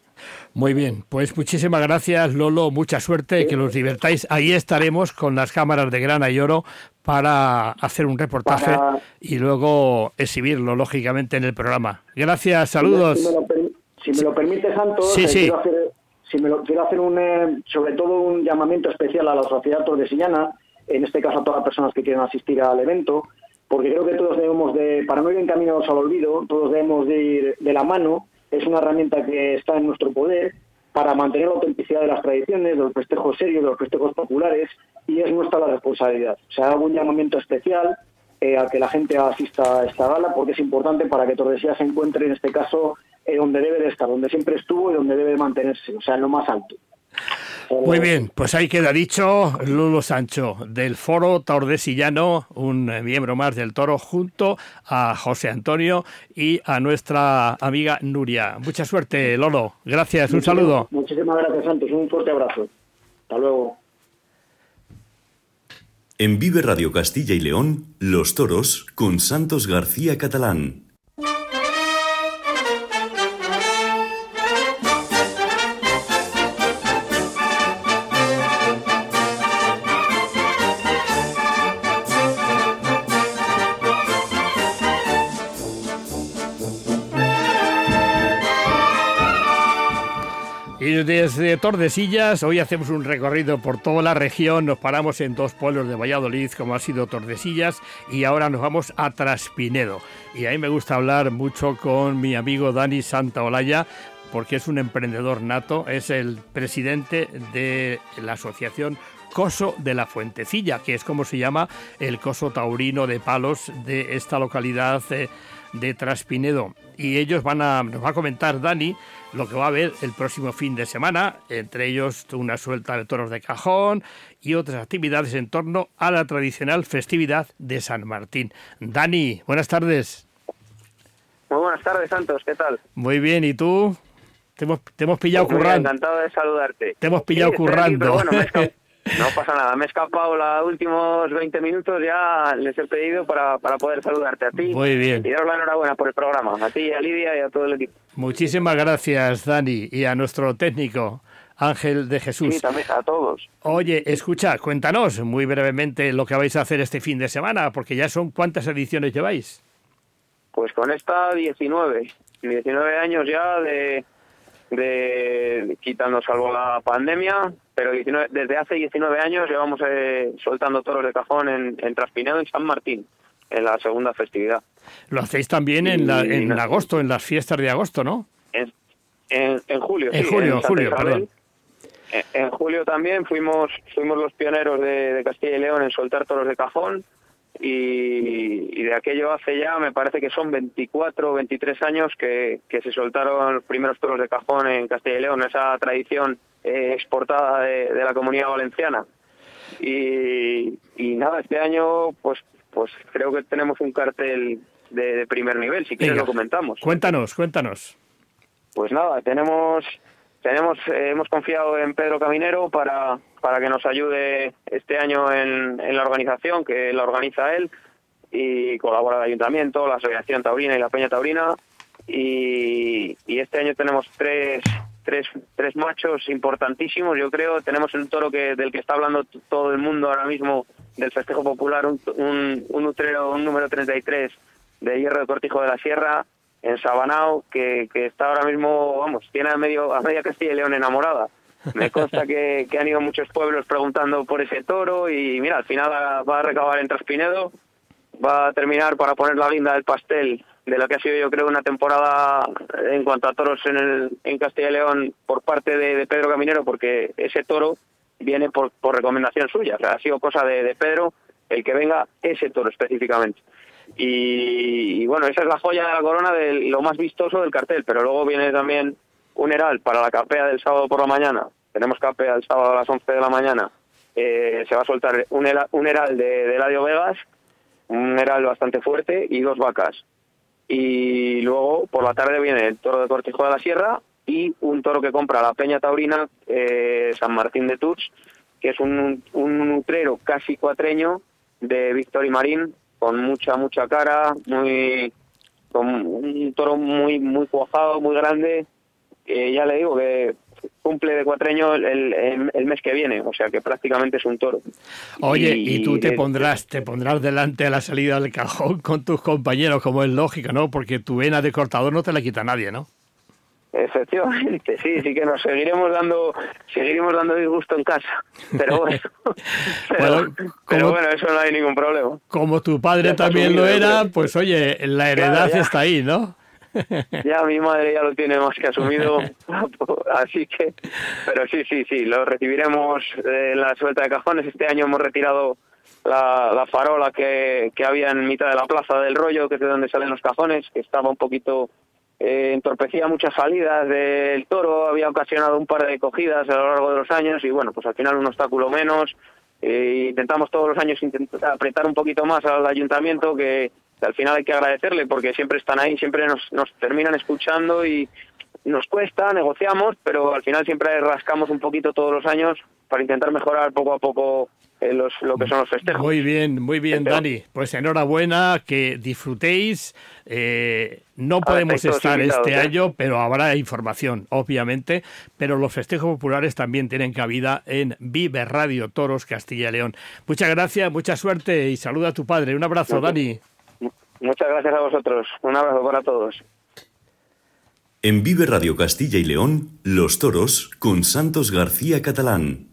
Muy bien, pues muchísimas gracias Lolo, mucha suerte, que los divertáis. Ahí estaremos con las cámaras de grana y oro para hacer un reportaje y luego exhibirlo, lógicamente, en el programa. Gracias, saludos. Si me lo, permite, Santos, sí, eh, sí. quiero hacer, si me lo, quiero hacer un, eh, sobre todo un llamamiento especial a la sociedad tordesillana, en este caso a todas las personas que quieren asistir al evento, porque creo que todos debemos de, para no ir encaminados al olvido, todos debemos de ir de la mano es una herramienta que está en nuestro poder para mantener la autenticidad de las tradiciones, de los festejos serios, de los festejos populares, y es nuestra la responsabilidad. O sea, hago un llamamiento especial eh, a que la gente asista a esta gala, porque es importante para que Tordesillas se encuentre, en este caso, eh, donde debe de estar, donde siempre estuvo y donde debe mantenerse, o sea, en lo más alto. Muy bien, pues ahí queda dicho Lulo Sancho del Foro Tordesillano, un miembro más del Toro, junto a José Antonio y a nuestra amiga Nuria. Mucha suerte, Lolo. Gracias, un saludo. Muchísimas gracias, Santos. Un fuerte abrazo. Hasta luego. En Vive Radio Castilla y León, Los Toros con Santos García Catalán. Desde Tordesillas, hoy hacemos un recorrido por toda la región, nos paramos en dos pueblos de Valladolid, como ha sido Tordesillas, y ahora nos vamos a Traspinedo. Y ahí me gusta hablar mucho con mi amigo Dani Santaolalla, porque es un emprendedor nato, es el presidente de la asociación Coso de la Fuentecilla, que es como se llama el coso taurino de palos de esta localidad eh, de Traspinedo. Y ellos van a, nos va a comentar Dani lo que va a haber el próximo fin de semana, entre ellos una suelta de toros de cajón y otras actividades en torno a la tradicional festividad de San Martín. Dani, buenas tardes. Muy buenas tardes, Santos, ¿qué tal? Muy bien, ¿y tú? Te hemos, te hemos pillado Pues muy currando. encantado de saludarte. Te hemos pillado Sí, estoy aquí, currando. pero bueno, me he esca- no pasa nada, me he escapado los últimos 20 minutos, ya les he pedido para, para poder saludarte a ti. Muy bien. Y daros la enhorabuena por el programa, a ti, a Lidia y a todo el equipo. Muchísimas gracias, Dani, y a nuestro técnico, Ángel de Jesús. Sí, también a todos. Oye, escucha, cuéntanos muy brevemente lo que vais a hacer este fin de semana, porque ya son cuántas ediciones lleváis. Pues con esta 19, 19 años ya de, de quitando salvo la pandemia, pero 19 desde hace 19 años llevamos eh, soltando toros de cajón en, en Traspinedo y San Martín, en la segunda festividad. Lo hacéis también en, la- en no- agosto, en las fiestas de agosto, ¿no? En, en, en julio, En sí, julio, en julio, Isabel. perdón. En, en julio también fuimos fuimos los pioneros de, de Castilla y León en soltar toros de cajón y, y de aquello hace ya, me parece que son 24 o 23 años que, que se soltaron los primeros toros de cajón en Castilla y León, esa tradición eh, exportada de, de la comunidad valenciana. Y, y nada, este año pues pues creo que tenemos un cartel de, de primer nivel, si quieres Venga. lo comentamos. Cuéntanos, cuéntanos. Pues nada, tenemos tenemos eh, hemos confiado en Pedro Caminero para para que nos ayude este año en, en la organización que la organiza él y colabora el ayuntamiento, la asociación taurina y la peña taurina y, y este año tenemos tres tres tres machos importantísimos, yo creo, tenemos el toro que del que está hablando todo el mundo ahora mismo del festejo popular, un, un, un utrero, un número 33 de Hierro de Cortijo de la Sierra en Sabanao que, que está ahora mismo, vamos, tiene a medio a media Castilla y León enamorada. Me consta que, que han ido muchos pueblos preguntando por ese toro y mira, al final va a recabar en Traspinedo, va a terminar para poner la guinda del pastel de lo que ha sido yo creo una temporada en cuanto a toros en, el, en Castilla y León por parte de, Pedro Caminero porque ese toro viene por, por recomendación suya, o sea, ha sido cosa de, de Pedro el que venga ese toro específicamente. Y, y bueno, esa es la joya de la corona de lo más vistoso del cartel, pero luego viene también un heral para la capea del sábado por la mañana. Tenemos capea el sábado a las 11 de la mañana. Eh, se va a soltar un, un heral de, de Eladio Vegas, un heral bastante fuerte y dos vacas. Y luego por la tarde viene el toro de Cortijo de la Sierra y un toro que compra la Peña Taurina eh, San Martín de Tuch, que es un, un nutrero casi cuatreño de Víctor y Marín, con mucha, mucha cara, muy con un toro muy muy cuajado, muy grande. Ya le digo que cumple de cuatreño el, el- el mes que viene, o sea que prácticamente es un toro. Oye, y, tú te pondrás, te pondrás delante a la salida del cajón con tus compañeros, como es lógico, ¿no? Porque tu vena de cortador no te la quita nadie, ¿no? Efectivamente, sí, sí que nos seguiremos dando, seguiremos dando disgusto en casa, pero bueno, pero, Bueno, pero como- bueno, eso no hay ningún problema. Como tu padre también lo era, pues oye, la heredad está ahí, ¿no? Ya mi madre ya lo tiene más que asumido, así que, pero sí, sí, sí, lo recibiremos en la suelta de cajones. Este año hemos retirado la, la farola que, que había en mitad de la plaza del rollo, que es de donde salen los cajones, que estaba un poquito eh, entorpecía muchas salidas del toro, había ocasionado un par de cogidas a lo largo de los años y bueno, pues al final un obstáculo menos. Eh, intentamos todos los años intentar apretar un poquito más al ayuntamiento que, que al final hay que agradecerle porque siempre están ahí, siempre nos, nos terminan escuchando y nos cuesta, negociamos, pero al final siempre rascamos un poquito todos los años para intentar mejorar poco a poco eh, los, lo que son los festejos. Muy bien, muy bien, Dani. Pues enhorabuena, que disfrutéis. Eh, no podemos estar este ¿eh? año, pero habrá información, obviamente. Pero los festejos populares también tienen cabida en Vive Radio Toros Castilla y León. Muchas gracias, mucha suerte y saluda a tu padre. Un abrazo, Dani. Muchas gracias a vosotros. Un abrazo para todos. En Vive Radio Castilla y León, Los Toros con Santos García Catalán.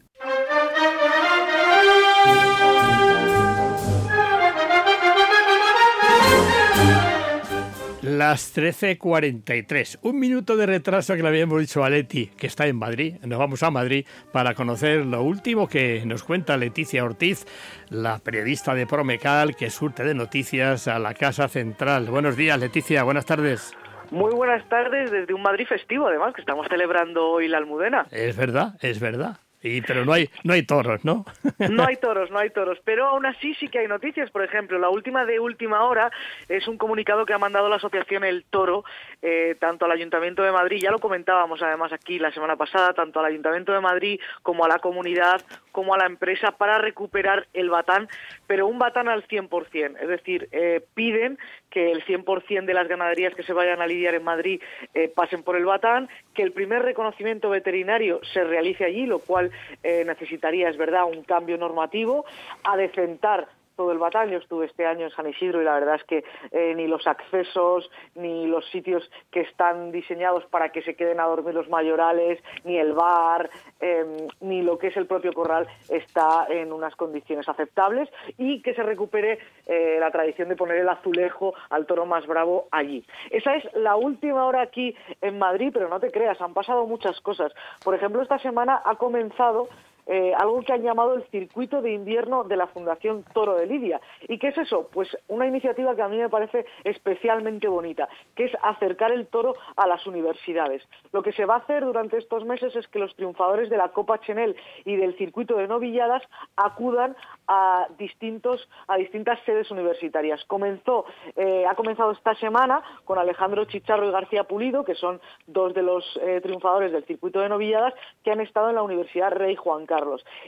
Las 13.43. Un minuto de retraso que le habíamos dicho a Leti, que está en Madrid. Nos vamos a Madrid para conocer lo último que nos cuenta Leticia Ortiz, la periodista de Promecal que surte de noticias a la Casa Central. Buenos días, Leticia. Buenas tardes. Muy buenas tardes desde un Madrid festivo, además, que estamos celebrando hoy la Almudena. Es verdad, es verdad. Y, pero no hay, no hay toros, ¿no? No hay toros, no hay toros. Pero aún así sí que hay noticias. Por ejemplo, la última de última hora es un comunicado que ha mandado la asociación El Toro, eh, tanto al Ayuntamiento de Madrid, ya lo comentábamos además aquí la semana pasada, tanto al Ayuntamiento de Madrid como a la comunidad, como a la empresa, para recuperar el batán, pero un batán al 100%. Es decir, eh, piden que el 100% de las ganaderías que se vayan a lidiar en Madrid eh, pasen por el batán, que el primer reconocimiento veterinario se realice allí, lo cual eh, necesitaría, es verdad, un cambio normativo, a decentar todo el batán. Yo estuve este año en San Isidro y la verdad es que eh, ni los accesos, ni los sitios que están diseñados para que se queden a dormir los mayorales, ni el bar, em, ni lo que es el propio corral está en unas condiciones aceptables y que se recupere eh, la tradición de poner el azulejo al toro más bravo allí. Esa es la última hora aquí en Madrid, pero no te creas, han pasado muchas cosas. Por ejemplo, esta semana ha comenzado eh, algo que han llamado el circuito de invierno de la Fundación Toro de Lidia. ¿Y qué es eso? Pues una iniciativa que a mí me parece especialmente bonita, que es acercar el toro a las universidades. Lo que se va a hacer durante estos meses es que los triunfadores de la Copa Chenel y del circuito de novilladas acudan a distintos a distintas sedes universitarias. Comenzó eh, ha comenzado esta semana con Alejandro Chicharro y García Pulido, que son dos de los eh, triunfadores del circuito de novilladas que han estado en la Universidad Rey Juan Carlos.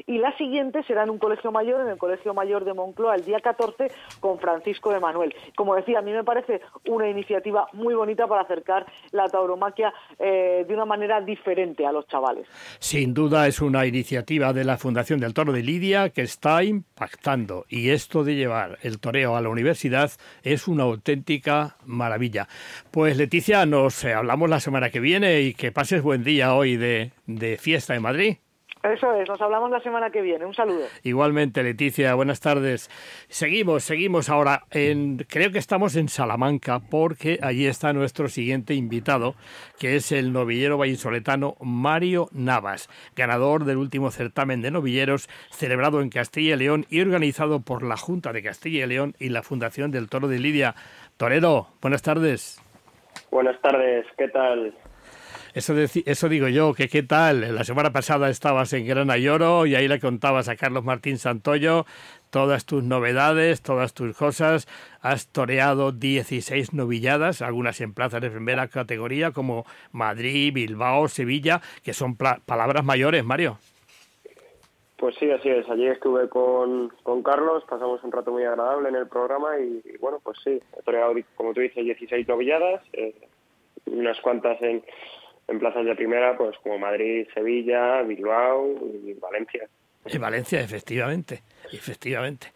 Y la siguiente será en un colegio mayor, en el Colegio Mayor de Moncloa, el día 14 con Francisco de Manuel. Como decía, a mí me parece una iniciativa muy bonita para acercar la tauromaquia eh, de una manera diferente a los chavales. Sin duda es una iniciativa de la Fundación del Toro de Lidia que está impactando y esto de llevar el toreo a la universidad es una auténtica maravilla. Pues Leticia, nos hablamos la semana que viene y que pases buen día hoy de, de fiesta en Madrid. Eso es, nos hablamos la semana que viene. Un saludo. Igualmente, Leticia, buenas tardes. Seguimos, seguimos ahora. En, creo que estamos en Salamanca porque allí está nuestro siguiente invitado, que es el novillero vallisoletano Mario Navas, ganador del último certamen de novilleros celebrado en Castilla y León y organizado por la Junta de Castilla y León y la Fundación del Toro de Lidia. Torero, buenas tardes. Buenas tardes, ¿qué tal? Eso, eso digo yo, que qué tal. La semana pasada estabas en Grana Lloro y ahí le contabas a Carlos Martín Santoyo todas tus novedades, todas tus cosas. Has toreado 16 novilladas, algunas en plazas de primera categoría como Madrid, Bilbao, Sevilla, que son palabras mayores, Mario. Pues sí, así es. Allí estuve con, con Carlos, pasamos un rato muy agradable en el programa y, bueno, pues sí, he toreado, como tú dices, 16 novilladas, eh, unas cuantas en, en plazas de primera, pues como Madrid, Sevilla, Bilbao y Valencia. En Valencia, efectivamente, efectivamente.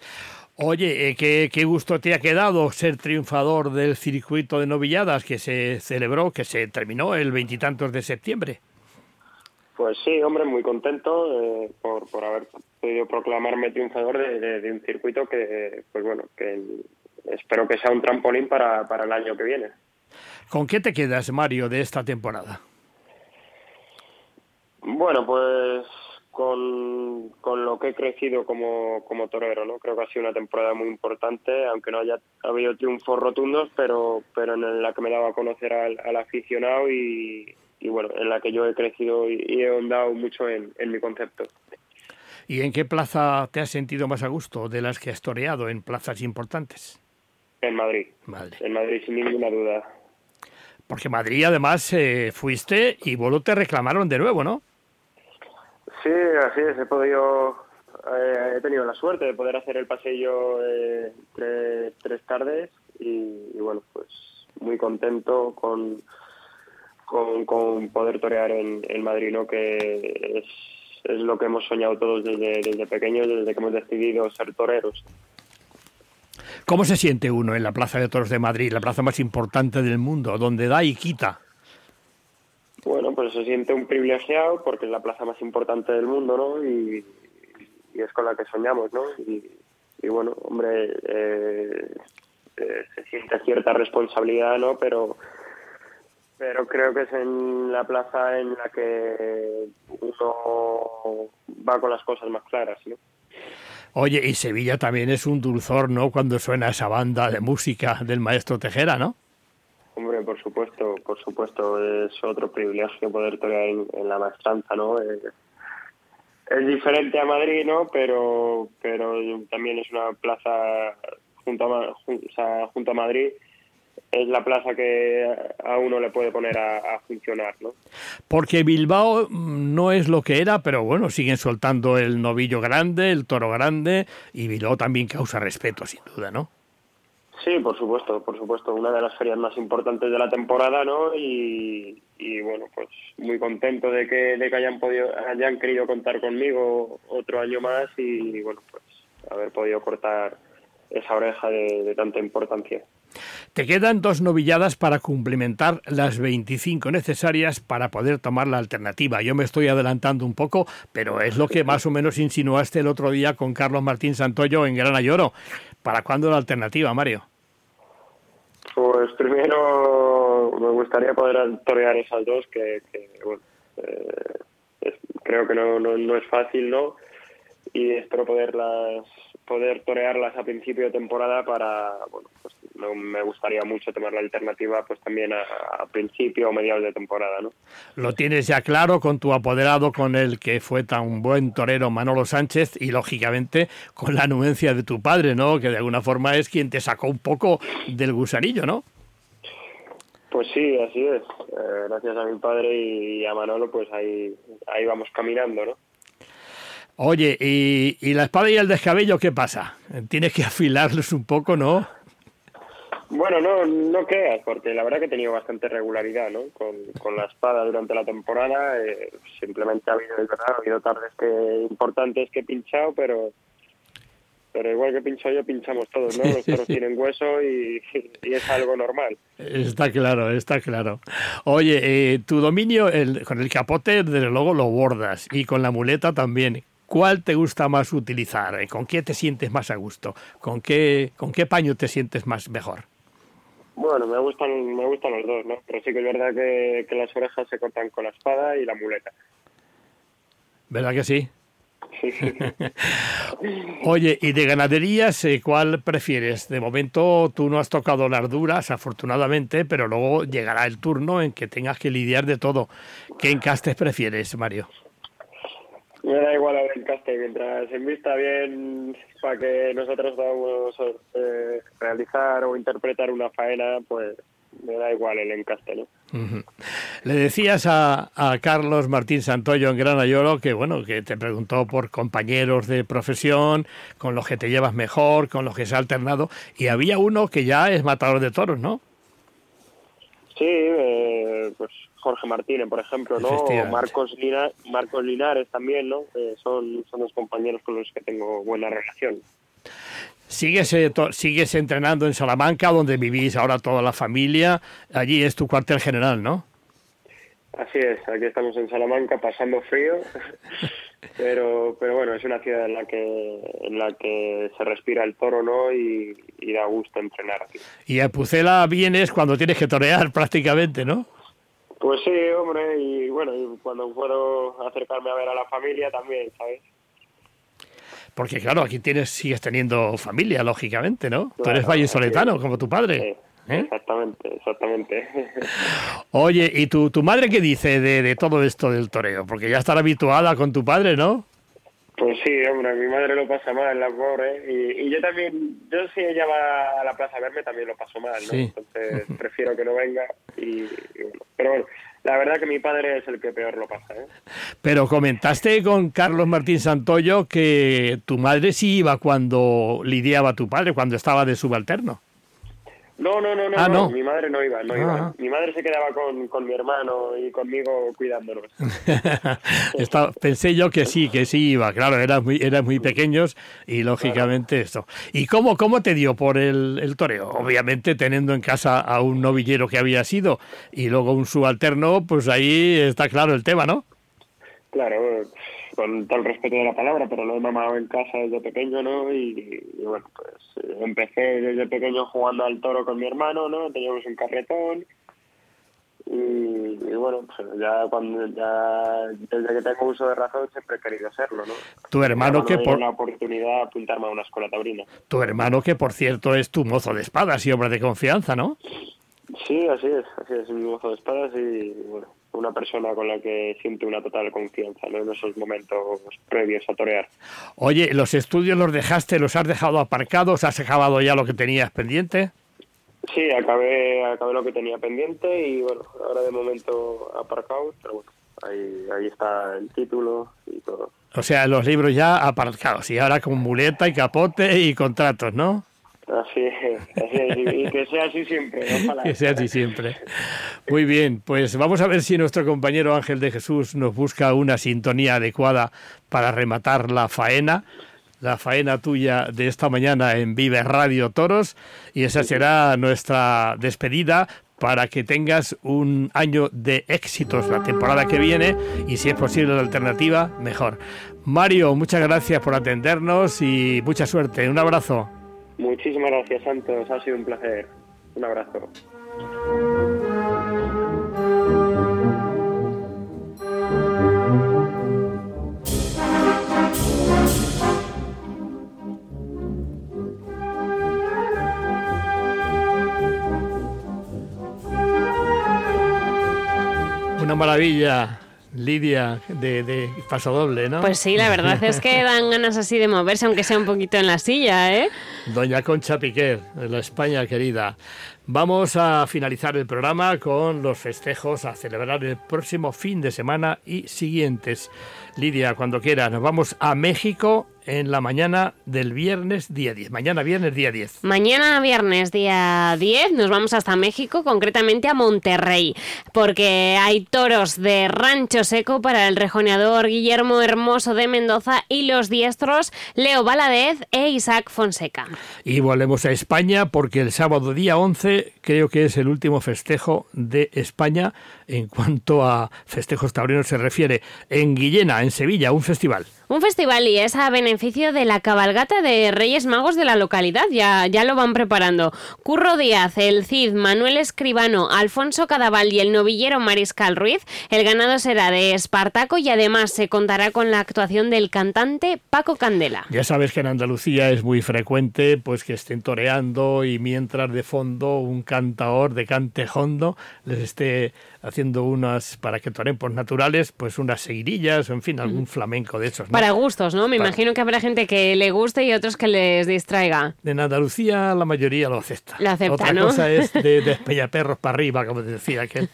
Oye, eh, ¿qué, ¿qué, gusto te ha quedado ser triunfador del circuito de novilladas que se celebró, que se terminó el veintitantos de septiembre. Pues sí, hombre, muy contento eh, por, por haber podido proclamarme triunfador de, de, un circuito que, pues bueno, que espero que sea un trampolín para, para el año que viene. ¿Con qué te quedas, Mario, de esta temporada? Bueno, pues con, con lo que he crecido como, como torero, ¿no? Creo que ha sido una temporada muy importante, aunque no haya habido triunfos rotundos, pero, pero en la que me daba a conocer al, al aficionado y, y, bueno, en la que yo he crecido y, y he ahondado mucho en, en mi concepto. ¿Y en qué plaza te has sentido más a gusto de las que has toreado en plazas importantes? En Madrid. Madrid. En Madrid, sin ninguna duda. Porque Madrid, además, eh, fuiste y vuelo te reclamaron de nuevo, ¿no? Sí, así es. He podido, eh, he tenido la suerte de poder hacer el pasillo eh, tres, tardes y, bueno, pues muy contento con, con, con poder torear en, en Madrid, ¿no? Que es, es lo que hemos soñado todos desde, desde pequeños, desde que hemos decidido ser toreros. ¿Cómo se siente uno en la Plaza de Toros de Madrid, la plaza más importante del mundo, donde da y quita? Bueno, pues se siente un privilegiado porque es la plaza más importante del mundo, ¿no? Y, es con la que soñamos, ¿no? Y, y bueno, hombre, eh, eh, se siente cierta responsabilidad, ¿no? Pero pero creo que es en la plaza en la que uno va con las cosas más claras, ¿no? Oye, y Sevilla también es un dulzor, ¿no? Cuando suena esa banda de música del maestro Tejera, ¿no? Hombre, por supuesto, por supuesto, es otro privilegio poder torear en, en la maestranza, ¿no? Eh, es diferente a Madrid, ¿no? Pero, pero también es una plaza junto a, junto a Madrid es la plaza que a uno le puede poner a, funcionar, ¿no? Porque Bilbao no es lo que era, pero bueno, siguen soltando el novillo grande, el toro grande, y Bilbao también causa respeto, sin duda, ¿no? Sí, por supuesto, por supuesto, una de las ferias más importantes de la temporada, ¿no? Y, bueno, pues muy contento de que, de que hayan podido, hayan querido contar conmigo otro año más y bueno, pues haber podido cortar esa oreja de tanta importancia. Te quedan dos novilladas para cumplimentar las 25 necesarias para poder tomar la alternativa. Yo me estoy adelantando un poco, pero es lo que más o menos insinuaste el otro día con Carlos Martín Santoyo en Gran Ayoro. ¿Para cuándo la alternativa, Mario? Pues primero me gustaría poder torear esas dos, que, bueno, eh, creo que no, no, no es fácil, ¿no? Y espero poderlas poder torearlas a principio de temporada para, bueno, pues me gustaría mucho tomar la alternativa pues también a, principio o mediados de temporada, ¿no? Lo tienes ya claro con tu apoderado, con el que fue tan buen torero Manolo Sánchez y lógicamente con la anuencia de tu padre, ¿no? Que de alguna forma es quien te sacó un poco del gusanillo, ¿no? Pues sí, así es. Eh, gracias a mi padre y a Manolo, pues ahí, ahí vamos caminando, ¿no? Oye, ¿y, la espada y el descabello qué pasa? Tienes que afilarlos un poco, ¿no? Bueno, no, no creas, porque la verdad que he tenido bastante regularidad ¿no? con, la espada durante la temporada. Eh, simplemente ha habido, ha habido tardes que, importantes que he pinchado, pero pero igual que pincho yo, pinchamos todos, ¿no? Los toros tienen hueso y, es algo normal. Está claro, está claro. Oye, eh, tu dominio el, con el capote, desde luego, lo bordas y con la muleta también. ¿Cuál te gusta más utilizar? ¿Con qué te sientes más a gusto? ¿Con qué, con qué paño te sientes más mejor? Bueno, me gustan, me gustan los dos, ¿no? Pero sí que es verdad que, las orejas se cortan con la espada y la muleta. ¿Verdad que sí? Sí. Oye, ¿y de ganaderías eh, cuál prefieres? De momento tú no has tocado las duras, afortunadamente, pero luego llegará el turno en que tengas que lidiar de todo. ¿Qué encastes prefieres, Mario? Me da igual el encaste, mientras se vista bien para que nosotros podamos eh, realizar o interpretar una faena, pues me da igual el encaste, ¿no? Le decías a, a, Carlos Martín Santoyo en Gran Ayoro que, bueno, que te preguntó por compañeros de profesión, con los que te llevas mejor, con los que se ha alternado, y había uno que ya es matador de toros, ¿no? Sí, eh, pues Jorge Martínez, por ejemplo, ¿no? Marcos, Marcos Linares también, ¿no? son, son los compañeros con los que tengo buena relación. Sigues, eh, sigues entrenando en Salamanca, donde vivís ahora toda la familia. Allí es tu cuartel general, ¿no? Así es, aquí estamos en Salamanca pasando frío, pero pero bueno, es una ciudad en la que en la que se respira el toro, ¿no? Y, y da gusto entrenar aquí. Y a Pucela vienes cuando tienes que torear prácticamente, ¿no? Pues sí, hombre, y bueno, cuando puedo acercarme a ver a la familia también, ¿sabes? Porque claro, aquí tienes, sigues teniendo familia, lógicamente, ¿no? Tú eres vallesoletano, como tu padre. ¿eh? Exactamente, exactamente. Oye, ¿y tu, tu madre qué dice de, de todo esto del toreo? Porque ya estará habituada con tu padre, ¿no? Pues sí, hombre, mi madre lo pasa mal, la pobre. Y, y yo también, yo si ella va a la plaza a verme, también lo paso mal, ¿no? Entonces prefiero que no venga. Y, pero bueno, la verdad que mi padre es el que peor lo pasa. ¿eh? Pero comentaste con Carlos Martín Santoyo que tu madre sí iba cuando lidiaba a tu padre, cuando estaba de subalterno. No, no, no, no, ah, no, mi madre no iba, no iba. Ah. Mi madre se quedaba con, con mi hermano y conmigo cuidándonos. pensé yo que sí, que sí iba, claro, eran muy, eran muy pequeños y lógicamente esto. ¿Y cómo, cómo te dio por el, el toreo? Obviamente teniendo en casa a un novillero que había sido y luego un subalterno, pues ahí está claro el tema, ¿no? Claro, con todo el respeto de la palabra, pero lo he mamado en casa desde pequeño, ¿no? Y, bueno, pues eh, empecé desde pequeño jugando al toro con mi hermano, ¿no? Teníamos un carretón y, bueno, pues ya cuando ya desde que tengo uso de razón siempre he querido hacerlo, ¿no? Tu hermano que por la oportunidad de apuntarme a una escuela taurina. Tu hermano que por cierto es tu mozo de espadas y hombre de confianza, ¿no? Sí, así es, así es, mi mozo de espadas y bueno, una persona con la que siente una total confianza ¿no? en esos momentos previos a torear. Oye, ¿los estudios los dejaste, los has dejado aparcados? ¿Has acabado ya lo que tenías pendiente? Sí, acabé, acabé lo que tenía pendiente y bueno, ahora de momento aparcado, pero bueno, ahí, ahí está el título y todo. O sea, los libros ya aparcados y ahora con muleta y capote y contratos, ¿no? Así es, así es, y que sea así siempre. Ojalá. Que sea así siempre. Muy bien, pues vamos a ver si nuestro compañero Ángel de Jesús nos busca una sintonía adecuada para rematar la faena, la faena tuya de esta mañana en Vive Radio Toros, y esa será nuestra despedida para que tengas un año de éxitos la temporada que viene y si es posible la alternativa, mejor. Mario, muchas gracias por atendernos y mucha suerte. Un abrazo. Muchísimas gracias, Santos. Ha sido un placer. Un abrazo. Una maravilla. Lidia de, de paso doble, ¿no? Pues sí, la verdad es que dan ganas así de moverse, aunque sea un poquito en la silla, ¿eh? Doña Concha Piquer, la España querida. Vamos a finalizar el programa con los festejos a celebrar el próximo fin de semana y siguientes. Lidia, cuando quiera, nos vamos a México en la mañana del viernes día 10. Mañana viernes día 10. Mañana viernes día 10 nos vamos hasta México, concretamente a Monterrey, porque hay toros de rancho seco para el rejoneador Guillermo Hermoso de Mendoza y los diestros Leo Valadez e Isaac Fonseca. Y volvemos a España porque el sábado día 11 creo que es el último festejo de España en cuanto a festejos taurinos se refiere en Guillena, en Sevilla, un festival. Un festival y es a beneficio de la cabalgata de Reyes Magos de la localidad, ya, ya lo van preparando. Curro Díaz, el Cid, Manuel Escribano, Alfonso Cadaval y el novillero Mariscal Ruiz. El ganado será de Espartaco y además se contará con la actuación del cantante Paco Candela. Ya sabes que en Andalucía es muy frecuente pues que estén toreando y mientras de fondo un cantador de cante hondo les esté haciendo unas para que toren por naturales, pues unas seguirillas, o en fin, algún flamenco de esos. ¿no? Para gustos, ¿no? Me Para- imagino que habrá gente que le guste y otros que les distraiga. En Andalucía la mayoría lo acepta. Lo acepta, Otra ¿no? cosa es de despeñaperros para arriba, como decía aquel.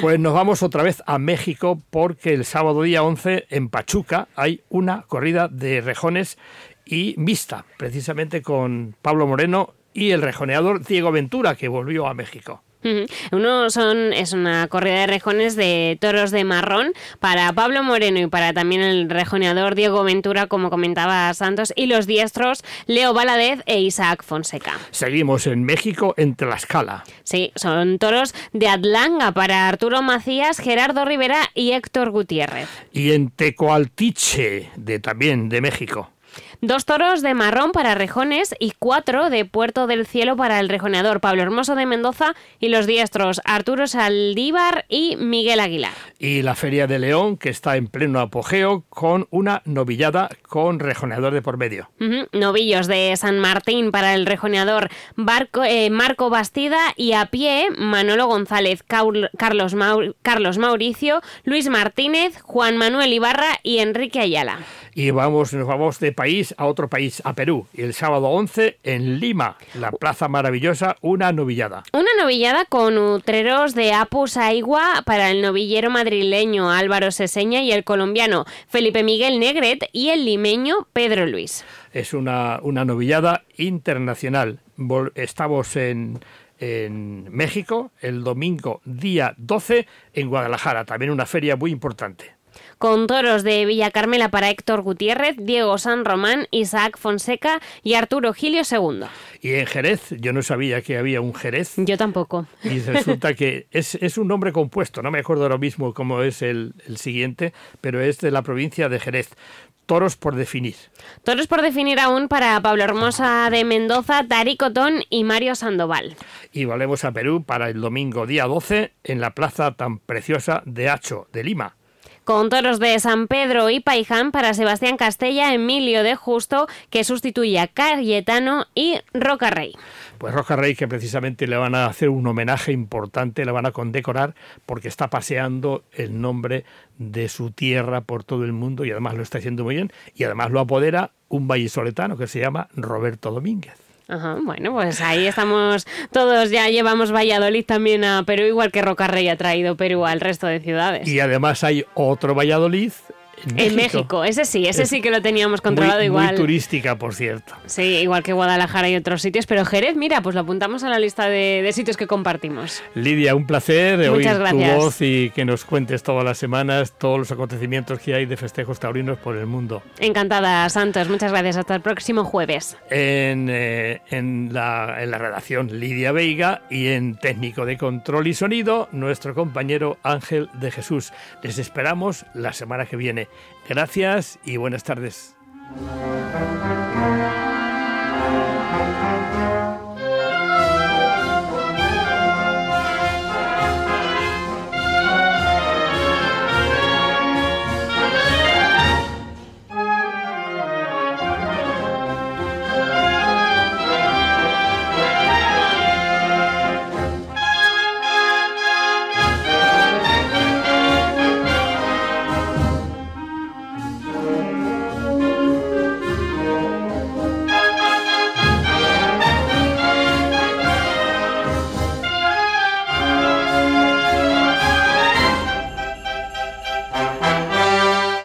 Pues nos vamos otra vez a México porque el sábado día 11 en Pachuca hay una corrida de rejones y mixta, precisamente con Pablo Moreno y el rejoneador Diego Ventura, que volvió a México. Uno son, es una corrida de rejones de toros de marrón para Pablo Moreno y para también el rejoneador Diego Ventura, como comentaba Santos, y los diestros Leo Valadez e Isaac Fonseca. Seguimos en México, en Tlaxcala. Sí, son toros de Atlanga para Arturo Macías, Gerardo Rivera y Héctor Gutiérrez. Y en Tecoaltiche, de, también de México. Dos toros de marrón para rejones y cuatro de Puerto del Cielo para el rejoneador Pablo Hermoso de Mendoza y los diestros Arturo Saldívar y Miguel Aguilar. Y la Feria de León, que está en pleno apogeo, con una novillada con rejoneador de por medio. Novillos de San Martín para el rejoneador Barco- eh, Marco Bastida y a pie Manolo González, Caul- Carlos, Carlos Mauricio, Luis Martínez, Juan Manuel Ibarra y Enrique Ayala. Y vamos, nos vamos de país a otro país, a Perú. Y el sábado 11 en Lima, la plaza maravillosa, una novillada. Una novillada con utreros de Apus Aigua para el novillero madrileño Álvaro Seseña y el colombiano Felipe Miguel Negret y el limeño Pedro Luis. Es una, una novillada internacional. Estamos en, en México el domingo día 12 en Guadalajara, también una feria muy importante. Con toros de Villa Carmela para Héctor Gutiérrez, Diego San Román, Isaac Fonseca y Arturo Gilio II. Y en Jerez, yo no sabía que había un Jerez. Yo tampoco. Y resulta que es, es un nombre compuesto, no me acuerdo ahora mismo cómo es el, el siguiente, pero es de la provincia de Jerez. Toros por definir. Toros por definir aún para Pablo Hermosa de Mendoza, Tari Cotón y Mario Sandoval. Y volvemos a Perú para el domingo día 12 en la plaza tan preciosa de Hacho, de Lima. Con toros de San Pedro y Paiján para Sebastián Castella, Emilio de Justo, que sustituye a Cayetano y Roca Rey. Pues Roca Rey, que precisamente le van a hacer un homenaje importante, le van a condecorar porque está paseando el nombre de su tierra por todo el mundo y además lo está haciendo muy bien y además lo apodera un vallisoletano que se llama Roberto Domínguez. Ajá, bueno, pues ahí estamos todos, ya llevamos Valladolid también a Perú, igual que Roca Rey ha traído Perú al resto de ciudades. Y además hay otro Valladolid en México. ese sí, ese sí que lo teníamos controlado igual. Muy turística, por cierto. Sí, igual que Guadalajara y otros sitios, pero Jerez, mira, pues lo apuntamos a la lista de, sitios que compartimos. Lidia, un placer de oír tu voz y que nos cuentes todas las semanas todos los acontecimientos que hay de festejos taurinos por el mundo. Encantada, Santos, muchas gracias. Hasta el próximo jueves. En, eh, en, la, en la redacción Lidia Veiga y en técnico de control y sonido, nuestro compañero Ángel de Jesús. Les esperamos la semana que viene. Gracias y buenas tardes.